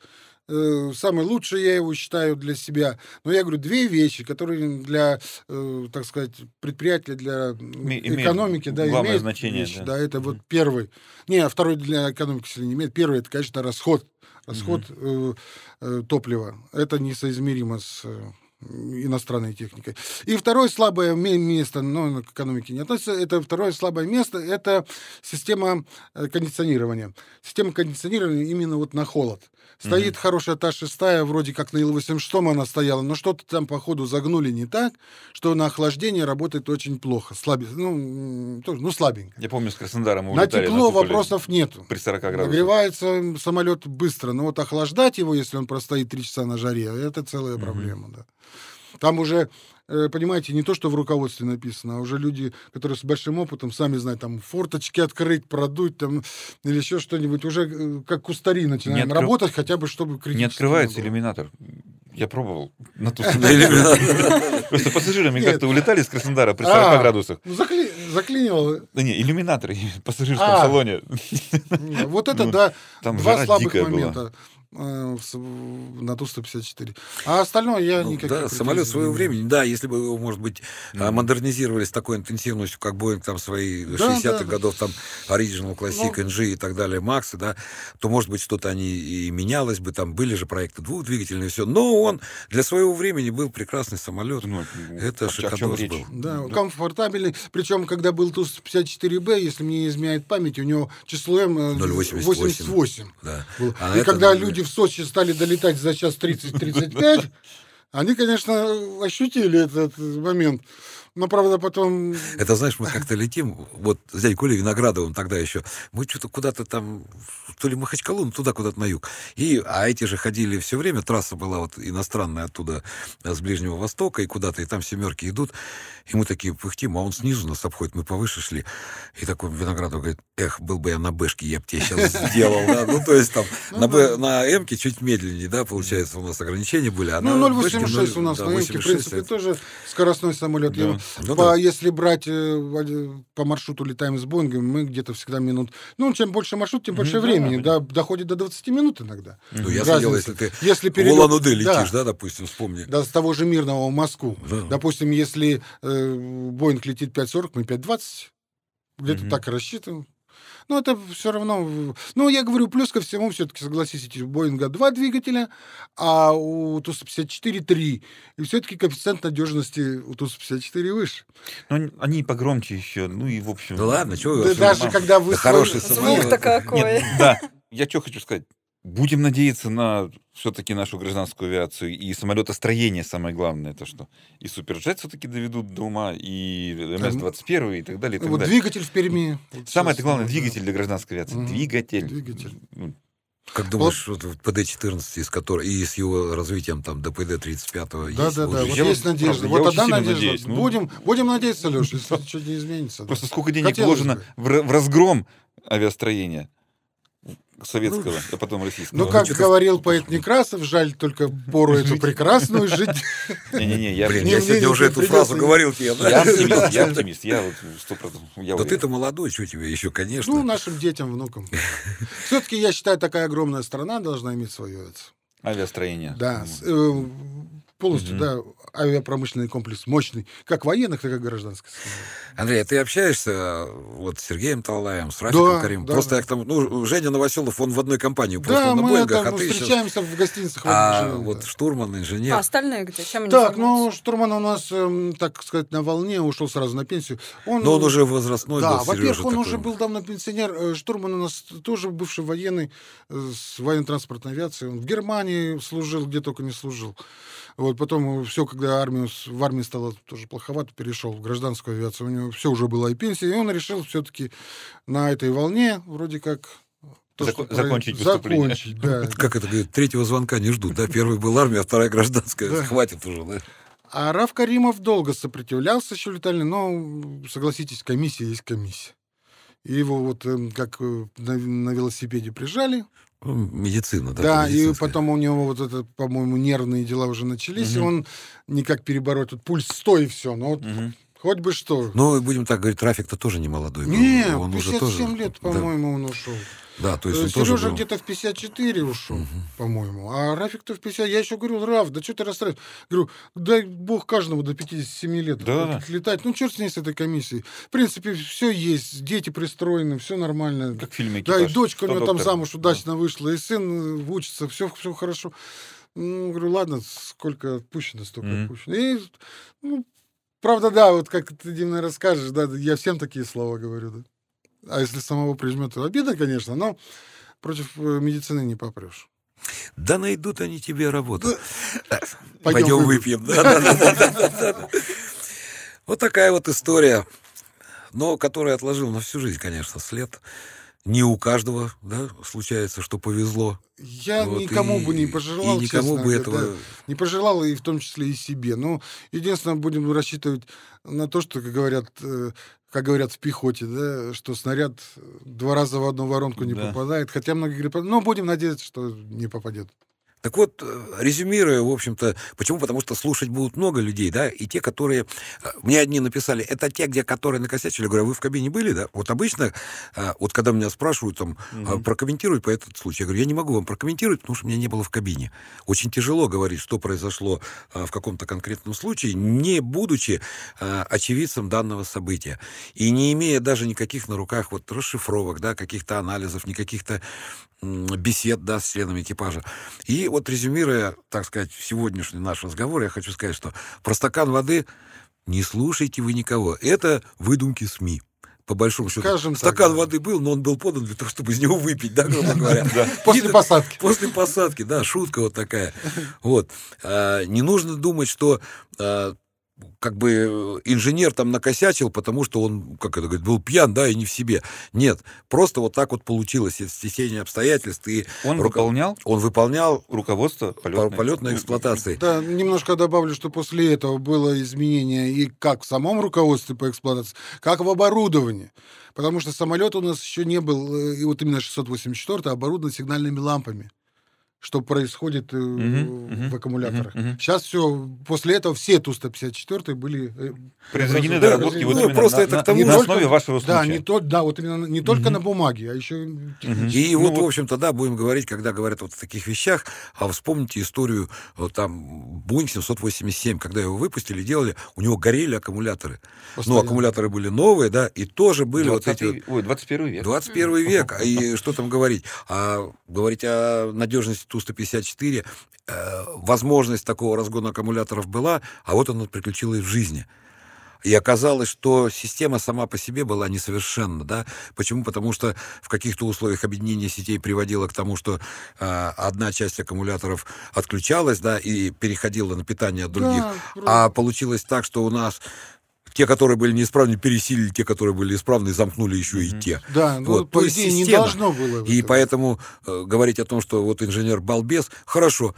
Э, самый лучший я его считаю для себя. Но я говорю, две вещи, которые для, э, так сказать, предприятия, для экономики, да, имеют значение. Вещи, да. да, это вот первый. Не, а второй для экономики сильно не имеет. Первый, это, конечно, расход. Расход mm-hmm. э, э, топлива. Это несоизмеримо с иностранной техникой. И второе слабое место, но к экономике не относится, это второе слабое место, это система э, кондиционирования. Система кондиционирования именно вот на холод. Стоит mm хорошая та шестая, вроде как на Ил-86 она стояла, но что-то там, по ходу, загнули не так, что на охлаждение работает очень плохо. Слабе, ну, тоже, ну, слабенько. Я помню, с Краснодаром мы На тепло на вопросов нету. При 40 градусах. Нагревается самолет быстро, но вот охлаждать его, если он простоит 3 часа на жаре, это целая mm проблема, да. Там уже, э, понимаете, не то, что в руководстве написано, а уже люди, которые с большим опытом, сами знают, там, форточки открыть, продуть, там, или еще что-нибудь, уже э, как кустари начинаем откры... работать, хотя бы, чтобы Не открывается иллюминатор. Я пробовал на ту иллюминатор. Просто пассажирами как-то улетали из Краснодара при 40 а, градусах. Заклинивало. Да не, иллюминаторы в пассажирском а. салоне. Вот это, ну, да, два слабых момента. Э, на Ту-154. А остальное я ну, никак Да, самолет своего времени, да, если бы его, может быть, mm. модернизировали с такой интенсивностью, как Боинг там свои да, 60-х да. годов, там Original Classic, ну, NG и так далее, Максы, да, то, может быть, что-то они и менялось бы, там были же проекты двухдвигательные и все, но он для своего времени был прекрасный самолет. Ну, это а шикардос был. Да, да, комфортабельный. Причем, когда был Ту-54Б, если мне не изменяет память, у него число М 0,88. 88 да. было. А и когда люди люди в Сочи стали долетать за час 30-35, они, конечно, ощутили этот момент. Но, правда, потом... Это, знаешь, мы как-то летим, вот с дядей Колей Виноградовым тогда еще, мы что-то куда-то там, то ли Махачкалу, ну, туда куда-то на юг. И, а эти же ходили все время, трасса была вот иностранная оттуда, э, с Ближнего Востока, и куда-то, и там семерки идут, и мы такие пыхтим, а он снизу нас обходит, мы повыше шли. И такой Виноградов говорит, эх, был бы я на Бэшке, я бы тебе сейчас сделал, да, ну, то есть там ну на, Б, на М-ке чуть медленнее, да, получается, у нас ограничения были, а Ну, 0,86 у нас на М-ке, в принципе, тоже скоростной самолет. Да. Ну по, да. если брать э, в- по маршруту летаем с Боингом, мы где-то всегда минут... Ну, чем больше маршрут, тем больше да, времени. да. Да, доходит до 20 минут иногда. Ну, ясно дело, Разница. если ты Если в перелет- Улан-Удэ да, летишь, да, допустим, вспомни. Да, с того же Мирного в Москву. Да. Допустим, если э, Боинг летит 5.40, мы 5.20. Где-то Мгм. так и рассчитываем. Но это все равно... Ну, я говорю, плюс ко всему, все-таки, согласитесь, у Боинга два двигателя, а у Ту-154 три. И все-таки коэффициент надежности у Ту-154 выше. Ну, они- погромче еще, ну и в общем... Да ладно, чего вы Да даже когда вы... Да хороший. Звук-то какой. Нет, да, я что хочу сказать. Будем надеяться на все-таки нашу гражданскую авиацию и самолетостроение, самое главное, то что и Суперджет все-таки доведут до ума, и МС-21 и так далее, и так Вот далее. двигатель в Перми. Вот Самое сейчас, главное, да. двигатель для гражданской авиации. Мгм. Двигатель. Двигатель. Ну, Как думаешь, вот в ПД-14, из которой, и с его развитием там до ПД-35 Да, есть да, да. Вот Я есть вот, надежда. правда, Вот одна надежда. надеюсь, ну. Будем, будем надеяться, Леш, если ничего не изменится. да. Просто сколько денег Хотелось вложено бы. в разгром авиастроения советского, а потом российского. Ну, как что-то- говорил поэт Некрасов, жаль только пору эту прекрасную жить. Не-не-не, я, Блин, Не, я сегодня уже эту фразу говорил тебе, я оптимист, я оптимист, я вот сто процентов, Да ты-то молодой, что тебе еще, конечно. Ну, нашим детям, внукам. Все-таки, я считаю, такая огромная страна должна иметь это, Авиастроение. Да, э, полностью, да, авиапромышленный комплекс мощный, как военных, так и гражданских. Андрей, а ты общаешься э, вот с Сергеем Талаем, с Рафиком Да, Каримом? да, Просто да. я к тому, ну, Женя Новоселов, он в одной компании, просто Да, на мы Боингах, там а ты сейчас... встречаемся в гостиницах. в А живем, вот да. штурман, инженер. А остальные где? Чем они Так, ну, занимаются? штурман у нас, эм, так сказать, на волне, ушел сразу на пенсию. Он, Но он уже возрастной Да, был, во-первых, он такой. уже был давно пенсионер. Э, Штурман у нас тоже бывший военный э, с военно-транспортной авиацией. Он в Германии служил, где только не служил. Вот потом все, когда армию, в армии стало тоже плоховато, перешел в гражданскую авиацию. У него все уже было и пенсия, и он решил все-таки на этой волне вроде как то, Зако- что про- закончить выступление. закончить, да. Как это говорит, третьего звонка не ждут, да? Первый был армия, а вторая гражданская. Да. Хватит уже, да? А Раф Каримов долго сопротивлялся еще летальный, но, согласитесь, комиссия есть комиссия. И его вот эм, как э, на, на велосипеде прижали, медицина, да. Да, и потом у него вот это, по-моему, нервные дела уже начались, и Мгм. он никак перебороть тут пульс 100 и все. Ну вот Мгм. Хоть бы что. Ну, будем так говорить, трафик-то тоже не молодой был. Не, он уже 57 тоже... лет, да, по-моему, он ушел. Да, то есть он тоже Сережа был... где-то в 54 ушел, по-моему. А Рафик-то в 50. Я еще говорю, Раф, да что ты расстраиваешься? Говорю, дай бог каждому до 57 лет Да. летать. Ну, черт с ней, с этой комиссией. В принципе, все есть, дети пристроены, все нормально. Как в фильме Да, и дочка у него там замуж удачно вышла, и сын э, учится, все, все хорошо. Ну, говорю, ладно, сколько отпущено, столько Мгм. отпущено. И, ну, правда, да, вот как ты, Дим, расскажешь, да, я всем такие слова говорю, да. А если самого прижмет, то обидно, конечно, но против э, медицины не попрешь. Да найдут они тебе работу. Пойдем Пойдем выпьем. выпьем. Да, да, да, да, да. Вот такая вот история, но которая отложила на всю жизнь, конечно, след. Не у каждого, да, случается, что повезло. Я Вот, никому и- бы не пожелал, и никому честно, бы этого... да. не пожелал, и в том числе и себе. Но единственное, будем рассчитывать на то, что, как говорят, э, как говорят в пехоте, да, что снаряд два раза в одну воронку не Да. попадает. Хотя многие говорят, ну, будем надеяться, что не попадет. Так вот, э, резюмируя, в общем-то, почему? Потому что слушать будут много людей, да, и те, которые... э, Мне одни написали, это те, где которые накосячили. Я говорю, а вы в кабине были, да? Вот обычно, э, вот когда меня спрашивают, там, Мгм. прокомментируй по этот случай, я говорю, я не могу вам прокомментировать, потому что меня не было в кабине. Очень тяжело говорить, что произошло в каком-то конкретном случае, не будучи очевидцем данного события. И не имея даже никаких на руках вот расшифровок, да, каких-то анализов, никаких-то бесед, да, с членами экипажа. И вот резюмируя, так сказать, сегодняшний наш разговор, я хочу сказать, что про стакан воды не слушайте вы никого. Это выдумки СМИ. По большому счету. Скажем так, Стакан да. воды был, но он был подан для того, чтобы из него выпить, да, грубо говоря. После посадки. После посадки, да, шутка вот такая. Вот. А, Не нужно думать, что а, как бы э, инженер там накосячил, потому что он, как это говорит, был пьян, да, и не в себе. Нет, просто вот так вот получилось, это стечение обстоятельств, и Он руко- выполнял он выполнял руководство по- полетной, полетной эксплуатации. Да, немножко добавлю, что после этого было изменение и как в самом руководстве по эксплуатации, как в оборудовании. Потому что самолет у нас еще не был, э, и вот именно 684 оборудован сигнальными лампами. Что происходит э, мгм, в аккумуляторах. мгм, мгм. Сейчас все, после этого все Ту-154 были... э, Произведены Да, доработки вот ну, именно просто на, это на- к тому, на основе вашего случая. Да, не то, да, вот именно не только на бумаге, а еще. И Ну вот, вот- в общем-то, да, будем говорить, когда говорят вот о таких вещах, а вспомните историю, вот там, Boeing 787, когда его выпустили, делали, у него горели аккумуляторы. Ну, Постоянно. аккумуляторы были новые, да, и тоже были вот эти... 20 Ой, 21 век. 21 век, а и что там говорить? А говорить о надежности Ту-154, э, возможность такого разгона аккумуляторов была, а вот она приключилась в жизни. И оказалось, что система сама по себе была несовершенна, да? Почему? Потому что в каких-то условиях объединение сетей приводило к тому, что э, одна часть аккумуляторов отключалась, да, и переходила на питание от других. Да, А получилось так, что у нас те, которые были неисправны, пересилили те, которые были исправны, и замкнули еще и те. Да, ну, Вот, по то есть идее, не система. должно было. И этого. поэтому э, говорить о том, что вот инженер балбес, хорошо,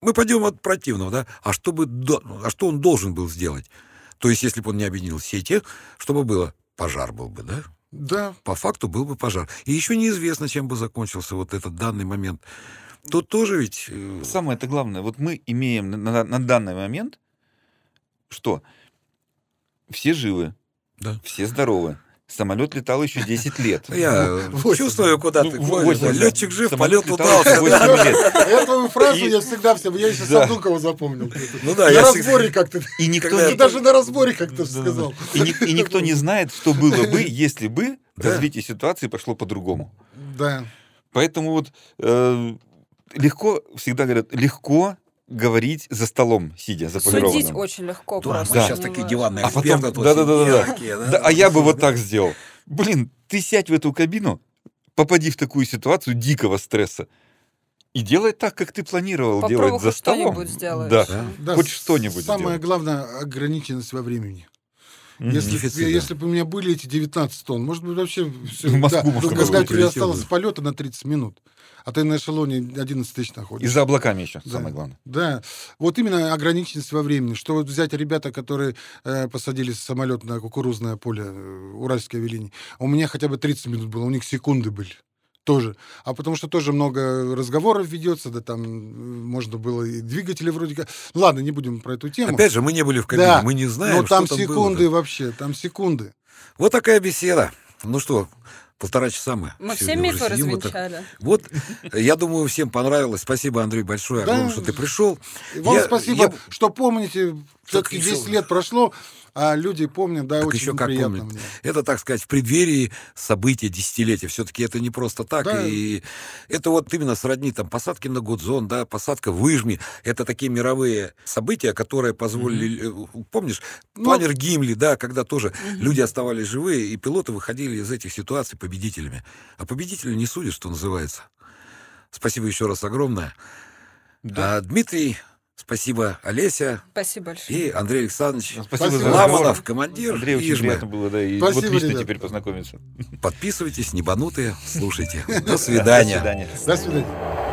мы пойдем от противного, да? А что, бы до- а что он должен был сделать? То есть, если бы он не объединил сети, что бы было? Пожар был бы, да? Да, По факту был бы пожар. И еще неизвестно, чем бы закончился вот этот данный момент. Тут тоже ведь... э, Самое это главное, вот мы имеем на, на- на данный момент, что все живы, Да. все здоровы. Самолет летал еще 10 лет. Я чувствую, куда Ну, ты. Летчик жив, Самолет полет летал удался. 8 лет. Эту фразу я всегда все, я еще. Садукова запомнил. Ну да, на я разборе как-то. И никто, даже на разборе как-то сказал. И, ни- и никто не знает, что было бы, если бы развитие ситуации пошло по-другому. Да. Поэтому вот э, легко, всегда говорят, легко говорить за столом, сидя за Судить полированным. очень легко Да, просто. мы Да. сейчас такие диванные А потом- эксперты. тут да-да-да-да. сидят такие, Да, а я бы вот так сделал. Блин, ты сядь в эту кабину, попади в такую ситуацию дикого стресса и делай так, как ты планировал Попробуй делать за столом. что-нибудь сделаешь. Да. Да. Да, Хоть что-нибудь Самое сделать. главное ограниченность во времени. Если, да. если бы у меня были эти 19 тонн, может быть, вообще все. В Москву можно когда было у тебя прилетел, осталось да. полета на 30 минут, а ты на эшелоне 11 тысяч И находишься. за облаками еще, Да. самое главное. Да, вот именно ограниченность во времени. Что вот взять ребята, которые э, посадили самолет на кукурузное поле э, Уральской авиалинии, у меня хотя бы 30 минут было, у них секунды были. Тоже. А потому что тоже много разговоров ведется, да там можно было и двигатели вроде как. Ладно, не будем про эту тему. Опять же, мы не были в кабине, Да, мы не знаем, Но там что там было, секунды да. вообще, там секунды. Вот такая беседа. Ну что, полтора часа мы. Мы все мифы развенчали. Вот, я думаю, всем понравилось. Спасибо, Андрей, большое, Да. огромное, что ты пришел. И Вам Я- спасибо, я- что помните. Все-таки еще- 10 лет прошло, а люди помнят, да, Так очень еще как приятно помнят. мне. Это, так сказать, в преддверии события десятилетия. Все-таки это не просто так. Да. И это вот именно сродни там посадки на Гудзон, да, посадка в Выжме. Это такие мировые события, которые позволили... э, Помнишь, Ну, планер Гимли, да, когда тоже люди оставались живые, и пилоты выходили из этих ситуаций победителями. А победители не судят, что называется. Спасибо еще раз огромное. Да. А, Дмитрий, спасибо, Олеся Спасибо большое. и Андрей Александрович. Спасибо, Спасибо. Ламанов, командир Андрей, очень Ижмы. приятно было, да, и Спасибо, вот лично ребят. теперь познакомиться. Подписывайтесь, небанутые, слушайте. До До свидания. свидания. До свидания.